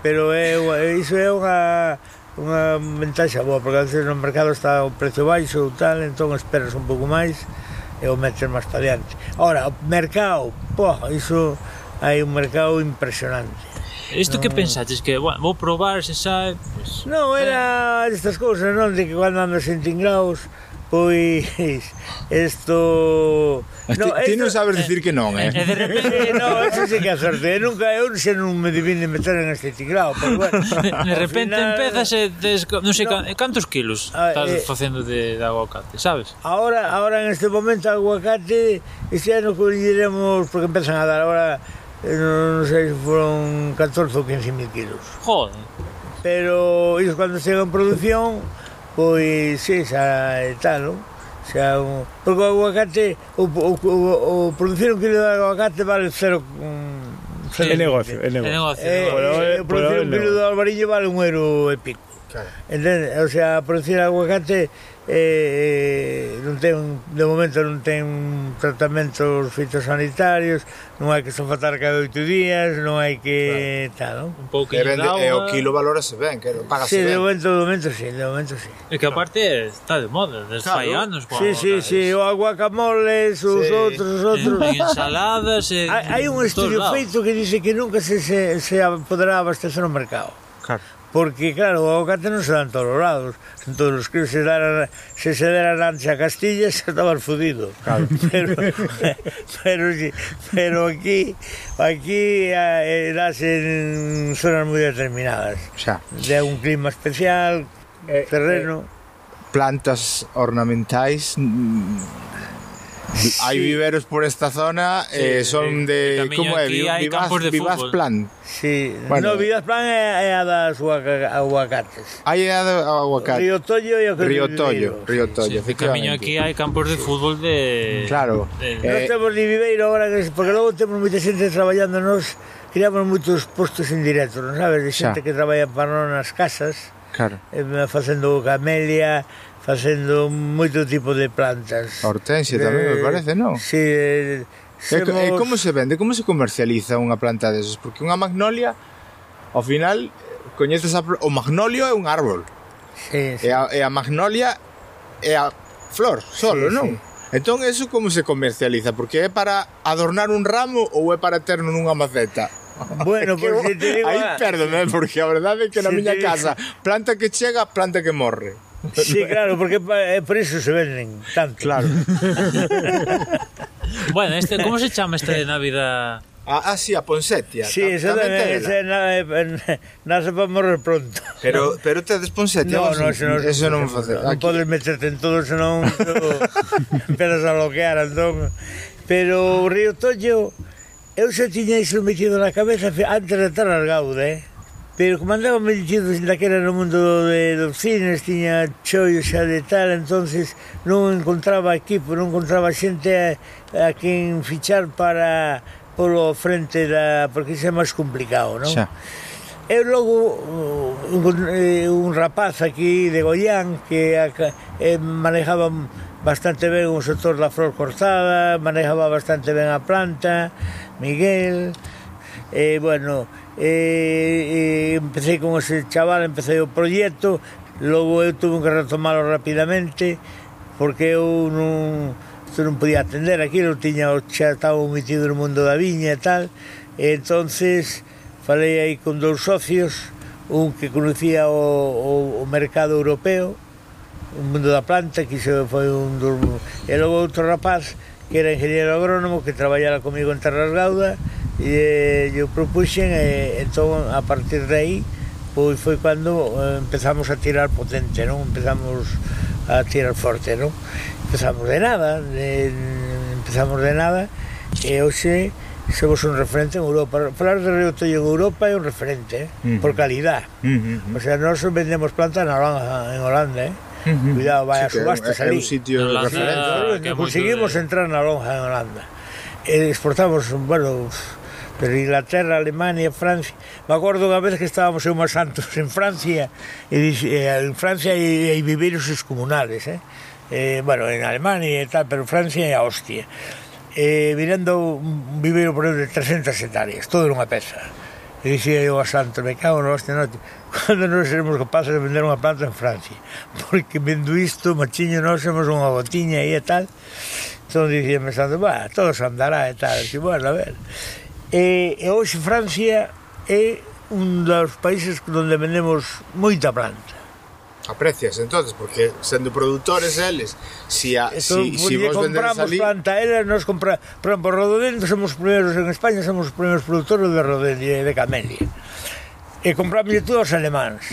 Pero é, iso é unha unha ventaxa boa, porque a veces no mercado está o prezo baixo ou tal, entón esperas un pouco máis e o metes máis para diante. Ora, o mercado, po, iso hai un mercado impresionante. Isto no. que pensaches que, bueno, vou probar se sabe, pues, Non, eh. era eh. estas cousas, non, de que cando andas en tingraos, pois isto ah, no, ti non sabes dicir que non, eh? eh. eh de repente, no, eso sí que a sorte. Eu nunca eu xa non me divino meter en este tigrao, pero bueno. De repente final... empezas e des, non sei no, cantos quilos ah, estás eh, facendo de, de aguacate, sabes? Ahora, ahora en este momento aguacate este ano colliremos porque empezan a dar agora non sei se foron 14 ou 15 mil kilos. Joder. Pero iso cando chega en produción, pois si, xa é tal, non? Xa, porque o aguacate, o, o, o, o producir un kilo de aguacate vale cero... Mm, sí, é negocio, é negocio. Eh, eh, eh, producir un kilo de albariño vale un euro e pico. Claro. Entende? O sea, producir aguacate Eh, eh, non ten, de momento non ten tratamentos fitosanitarios, non hai que sofatar cada oito días, non hai que claro. tal, non? Un pouco de agua. E o kilo valórase ben, que lo pagas sí, ben. de momento, de momento sí, de momento sí. E que aparte está de moda, desde claro. fai anos. Guau, sí, sí, sí, o aguacamoles, os sí. outros, os outros. En, ensaladas. En, hai, hai un estudio feito que dice que nunca se, se, se poderá abastecer no mercado. Porque, claro, o aguacate non se dan todos os lados. En todos os que se, daran, se se deran antes a Castilla, se estaba fudido. Claro. Pero, pero, sí, pero aquí, aquí eh, dase en zonas moi determinadas. Xa. De un clima especial, terreno... Plantas ornamentais mm, Hai viveros por esta zona eh, son de Camiño como é? aquí Vi- hai Vivaz, campos de fútbol. Plan. Sí, Bueno. no, Vidas Plan é, é a das aguaca- aguacates. Hai a do aguacate. Río Tollo e o Río Tollo, Río Sí, Tollo, de camiño aquí hai campos de fútbol de... Claro. de- Eh, temos de Viveiro agora, que, porque logo temos moita xente traballando, nos criamos moitos postos indirectos, non sabes? De xente Xa. que traballa para nas casas, Claro. Eh, facendo camelia, facendo moito tipo de plantas. Hortensia tamén, eh, me parece, non? Si, eh, eh semos... E, e como se vende? Como se comercializa unha planta deses? Porque unha magnolia, ao final, eh, coñeces a... o magnolio é un árbol. Sí, sí. E, a, e a magnolia é a flor, solo, sí, non? Sí. Entón, eso como se comercializa? Porque é para adornar un ramo ou é para ter nunha maceta? Bueno, porque te digo... Aí ah, perdona, porque a verdade é que na miña casa planta que chega, planta que morre. Sí, claro, porque eh, por iso se venden tanto. Claro. bueno, este, como se chama este de Navidad? Ah, ah, sí, a Ponsetia. Sí, exactamente, ese na, eh, na, na morrer pronto. Pero, pero tedes Ponsetia? No, no, senón, eso non facer. Non podes meterte en todo, senón empezas a bloquear, entón. Pero o Río Tollo Eu xa tiña iso metido na cabeza antes de estar al Gaude, eh? Pero como andaba metido daquela no mundo de, dos cines, tiña chollo xa de tal, entonces non encontraba equipo, non encontraba xente a, a quen fichar para polo frente da... porque xa é máis complicado, non? Xa. E logo eh, un, eh, un rapaz aquí de Goián que a, eh, manejaba bastante ben o sector da flor cortada, manejaba bastante ben a planta, Miguel, e eh, bueno, eh, eh, empecé con ese chaval, empecé o proxecto, logo eu tuve que retomalo rapidamente, porque eu non, eu non podía atender aquilo, tiña, xa estaba metido no mundo da viña e tal, e entonces falei aí con dous socios, un que conocía o, o, o mercado europeo, un mundo da planta, que iso foi un dos... E logo outro rapaz que era ingeniero agrónomo que traballara comigo en Terras Gauda e eu propuxen e entón a partir de aí pois foi cando eh, empezamos a tirar potente, non? Empezamos a tirar forte, non? Empezamos de nada, de, empezamos de nada e hoxe somos un referente en Europa. Falar de Río Tello en Europa é un referente, eh? uh -huh. por calidad. Uh -huh. O sea, nós vendemos planta na Holanda, en Holanda, eh? Cuidado, vai sí, subastas é, ali. Un sitio de referencia. Conseguimos moito... entrar na lonja en Holanda. E exportamos, bueno, pero Inglaterra, Alemania, Francia. Me acordo unha vez que estábamos en Uma Santos en Francia, e dixe, eh, en Francia hai, hai viveiros excomunales, eh? eh? bueno, en Alemania e tal, pero Francia é a hostia. Eh, mirando un viveiro por de 300 hectáreas, todo unha peza E dixía eu a Santo, me cago no hostia noite, cando non seremos capaces de vender unha planta en Francia, porque vendo isto, machiño, nós seremos unha botiña e tal. Entón dicíame Santos, va, todo se andará e tal. Dixi, bueno, a ver. E, e hoxe Francia é un dos países onde vendemos moita planta aprecias entonces porque sendo produtores eles si, a, Esto, si, si vos venderes ali planta era nos compra por exemplo Rododendro somos os primeiros en España somos os primeiros produtores de Rododendro e eh, de Camelia e compramos todos os alemáns.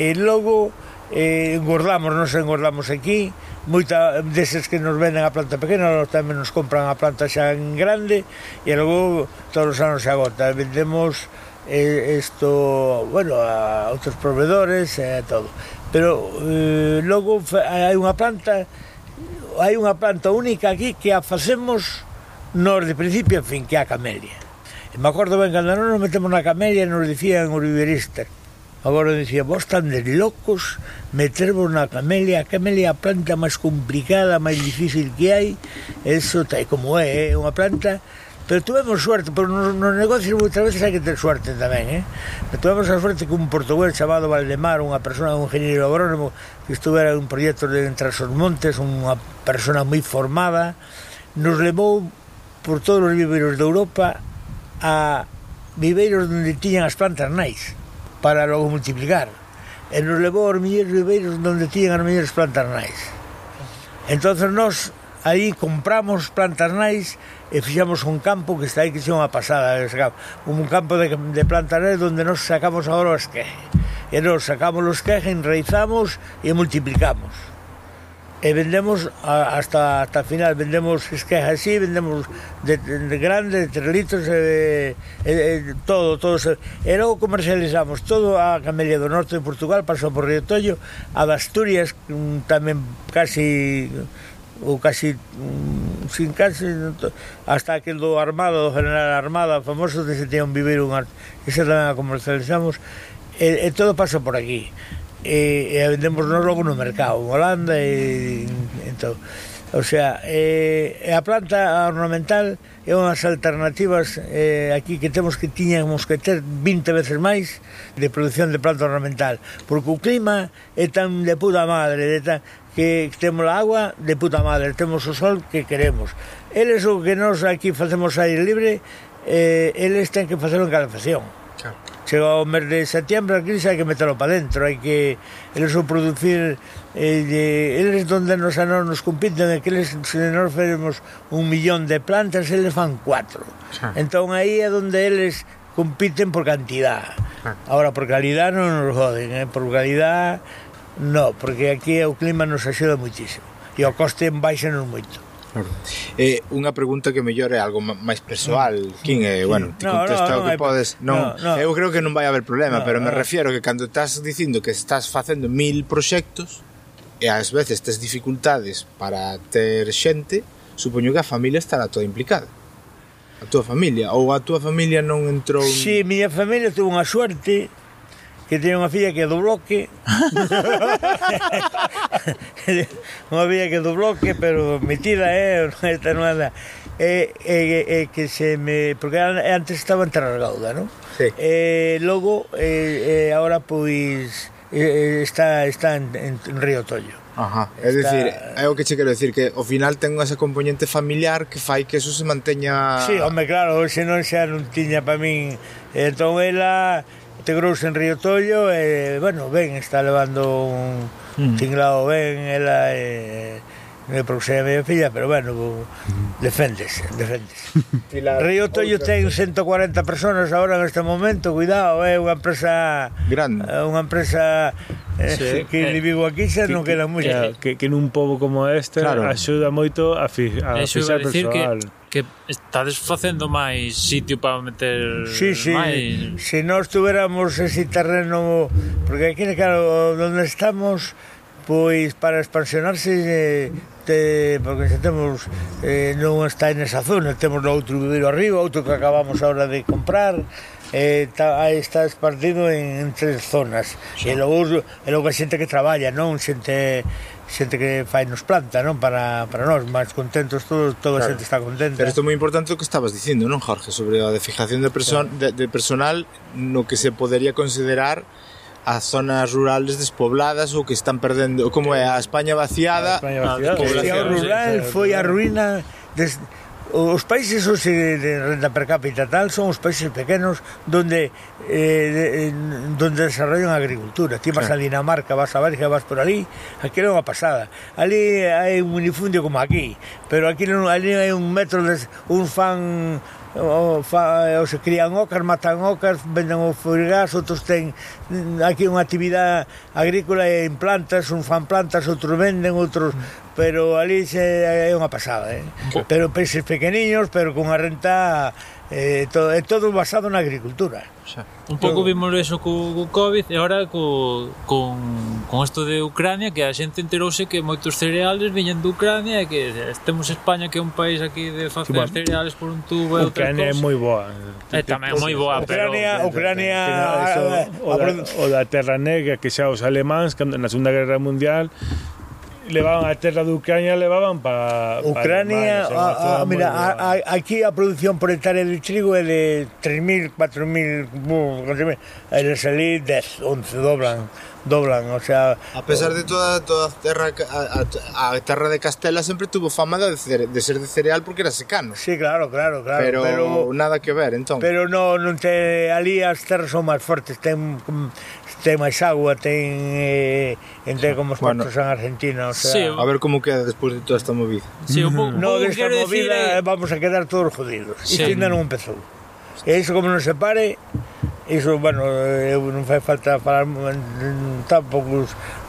E logo eh, engordamos, nos engordamos aquí. Moita deses que nos venden a planta pequena tamén nos compran a planta xa en grande. E logo todos os anos se agota. Vendemos eh, isto, bueno, a outros proveedores e a todo pero eh, logo hai unha planta hai unha planta única aquí que a facemos nos de principio a fin, que é a camelia. E me acordo ben, cando non nos metemos na camelia nos dicían os viveristas Agora dicía, vos tan de locos metervos na camelia, a camelia é a planta máis complicada, máis difícil que hai, eso tai como é, é unha planta Pero tuvemos suerte, pero nos, nos negocios moitas veces hai que ter suerte tamén, eh? Pero tuvemos a suerte que un portugués chamado Valdemar, unha persona, un ingeniero agrónomo, que estuvera en un proxecto de entre os montes, unha persona moi formada, nos levou por todos os viveiros de Europa a viveiros onde tiñan as plantas nais para logo multiplicar e nos levou aos millores viveiros onde tiñan as millores plantas nais entón nós aí compramos plantas nais e fixamos un campo que está aí que xa unha pasada un campo de, de plantanés donde nos sacamos agora o esqueje e nos sacamos o esqueje, enraizamos e multiplicamos. E vendemos hasta hasta final vendemos esquejas así vendemos de, de grandes 3 litros e, e, e, todo todo e logo comercializamos todo a Camelia do Norte de Portugal pasou por Río Tollo a Asturias mm, tamén casi ou casi mm, sin casi hasta aquel do Armada, do General Armada famoso que se tiña un viveiro unha esa tamén a comercializamos e, e todo pasa por aquí. E, e vendemos nos logo no mercado en Holanda e, e todo. O sea, eh, a planta ornamental é unhas alternativas eh, aquí que temos que tiñamos que ter 20 veces máis de produción de planta ornamental, porque o clima é tan de puta madre, de tan, que temos a agua de puta madre, temos o sol que queremos. Eles o que nós aquí facemos aire libre, eh, eles ten que facer en calefacción. Claro. Chega o mes de setembro, aquí crise hai que meterlo para dentro, hai que eles o producir eh, de, eles donde nos a non nos compiten, que eles, se nos feremos un millón de plantas, eles fan cuatro. Xa. Entón aí é onde eles compiten por cantidad. Agora, Ahora, por calidad non nos joden, eh? por calidad No, porque aquí o clima nos axuda muitísimo e o coste baixanos moito. Claro. Eh, unha pregunta que mellor é algo máis persoal, mm. Quín, eh, bueno, ti no, contesta no, no, o que hai... podes. Non, no, no. eu creo que non vai haber problema, no, pero me no. refiero que cando estás dicindo que estás facendo mil proxectos e ás veces tes dificultades para ter xente, supoño que a familia estará toda implicada. A túa familia ou a túa familia non entrou Si, sí, miña familia tuvo unha suerte que tiene unha filla que é do bloque unha filla que é do bloque pero metida é eh, esta non é e, e, e que se me porque antes estaba en Tarragauda, non? Sí. Eh, e logo e, e agora pois e, está está en, en Río Tollo. Ajá. Está... É dicir, é o que che quero decir que ao final ten esa componente familiar que fai que eso se manteña Sí, home, claro, se non xa non tiña para min entón ela integrouse en Río Tollo e, bueno, ben, está levando un mm. tinglado ben, ela e... Me proxea a miña filla, pero bueno, mm. deféndese, deféndese. Río Tollo ten 140 personas agora neste momento, cuidado, é eh, unha empresa grande. Eh, unha empresa Eh, sí. que eh, vivo aquí xa que, non queda moito. Que, que, que nun pobo como este claro. axuda moito a, fi, a fixar persoal. Que que estades facendo máis sitio para meter sí, sí. máis... Se nós tuveramos ese terreno, porque aquí, claro, onde estamos, pois para expansionarse eh, te, porque xa temos eh, non está en esa zona temos outro vivero arriba, outro que acabamos agora de comprar eh, ta, está espartido en, en tres zonas sí. e logo, e logo a xente que traballa non xente xente que fai nos planta, non? Para, para nós, máis contentos todos, toda claro. a xente está contenta. Pero isto é moi importante o que estabas dicindo, non, Jorge? Sobre a defijación de, person claro. de, de personal no que se podería considerar as zonas rurales despobladas ou que están perdendo, como é a España vaciada, a España vaciada. a despoblación rural foi a ruína des, os países hoxe de renda per cápita tal son os países pequenos donde eh, eh donde desarrollan a agricultura. Ti vas sí. a Dinamarca, vas a Bélgica, vas por ali, aquí é unha pasada. Ali hai un minifundio como aquí, pero aquí non, ali hai un metro, de, un fan o, fa, eh, o se crían ocas, matan ocas, venden o furgás, outros ten mm, aquí unha actividade agrícola en plantas, un fan plantas, outros venden, outros pero ali se, eh, é unha pasada, eh? Pero peixes pequeniños, pero con a renta eh, todo, é todo basado na agricultura. Un pouco vimos eso co, co COVID e agora co, con, con isto de Ucrania que a xente enterouse que moitos cereales viñen de Ucrania e que temos España que é un país aquí de facer sí, bueno, cereales por un tubo e outra Ucrania é moi boa. É tamén moi boa, Ucrania, pero... Ucrania... Ucrania o, da, o da Terra Negra que xa os alemáns cando, na Segunda Guerra Mundial levaban a terra de Ucrania levaban para Ucrania Alemania, a, a, ah, ah, mira, a, a, ah, aquí a produción por hectárea de trigo é de 3000, 4000, 4000, eles ali 10, 11 dobran, doblan, o sea, a pesar de toda toda a terra a, a, a terra de Castela sempre tuvo fama de, de ser de cereal porque era secano. Sí, claro, claro, claro, pero, pero nada que ver, entón. Pero no, non te ali as terras son máis fortes, ten ten máis agua, ten eh, entre como os bueno, en Argentina, o sea, sí, a ver como queda despois de toda esta movida. Sí, un pouco, no, desta movida decir, eh, vamos a quedar todos jodidos. Sí. Isto ainda non empezou. E iso como non se pare, iso, bueno, eu non fai falta falar mm, mm, tampouco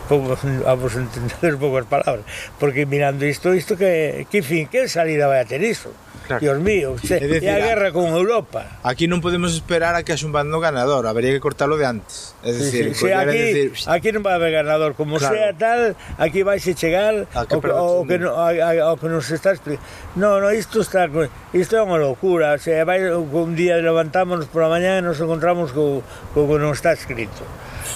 como a vos entender poucas palabras, porque mirando isto, isto que, que fin, que salida vai a ter iso? Claro. Dios mío, che, é decir, e a guerra con Europa. Aquí non podemos esperar a que haxa un bando ganador, habería que cortalo de antes. É dicir, sí, sí, sí, aquí, decir... aquí non vai haber ganador, como claro. sea tal, aquí vais a chegar que, o, o, que, no, a, a, o que nos está explicando. No, no, isto está isto é unha locura, o sea, vai, un día levantámonos por a mañá e nos encontramos co, co que non está escrito.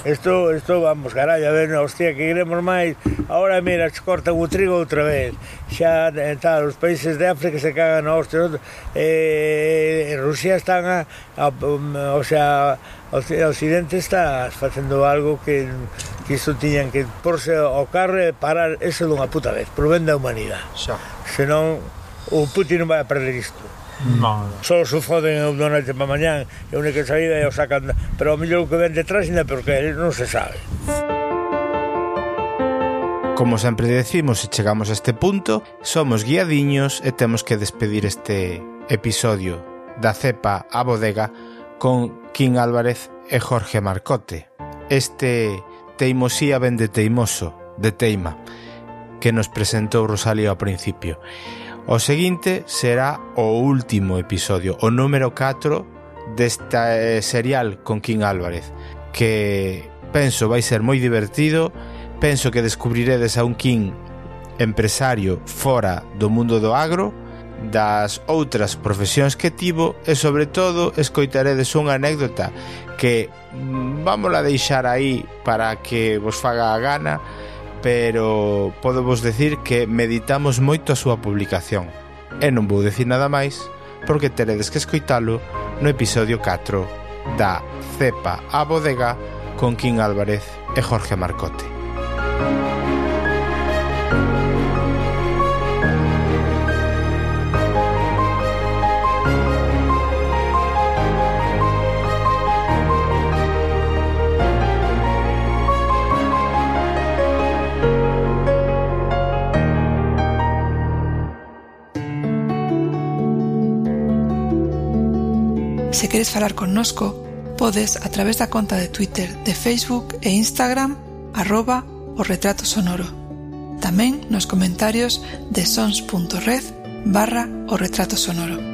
Isto, isto, vamos, carallo, a ver, hostia, que iremos máis. Ahora, mira, cortan o trigo outra vez. Xa, eh, en tal, os países de África se cagan a hostia. Eh, en Rusia están a, a, sea, o sea, Occidente está facendo algo que, que isto tiñan que porse ao carro e parar eso dunha puta vez, por ben da humanidade. Xa. Senón, o Putin non vai a perder isto. No, Só se foden o noite para mañán e a única saída é o sacan... Pero o mellor que ven detrás ainda porque non se sabe. Como sempre decimos, se chegamos a este punto, somos guiadiños e temos que despedir este episodio da cepa a bodega con King Álvarez e Jorge Marcote. Este teimosía ben de teimoso, de teima, que nos presentou Rosalía ao principio. O seguinte será o último episodio, o número 4 desta eh, serial con King Álvarez, que penso vai ser moi divertido, penso que descubriredes a un King empresario fora do mundo do agro, das outras profesións que tivo e sobre todo escoitaredes unha anécdota que mm, vámola deixar aí para que vos faga a gana pero podo vos decir que meditamos moito a súa publicación. E non vou decir nada máis porque teredes que escoitalo no episodio 4 da Cepa a Bodega con King Álvarez e Jorge Marcote. Se queres falar connosco, podes a través da conta de Twitter, de Facebook e Instagram arroba o retrato sonoro. Tamén nos comentarios de sons.red barra o retrato sonoro.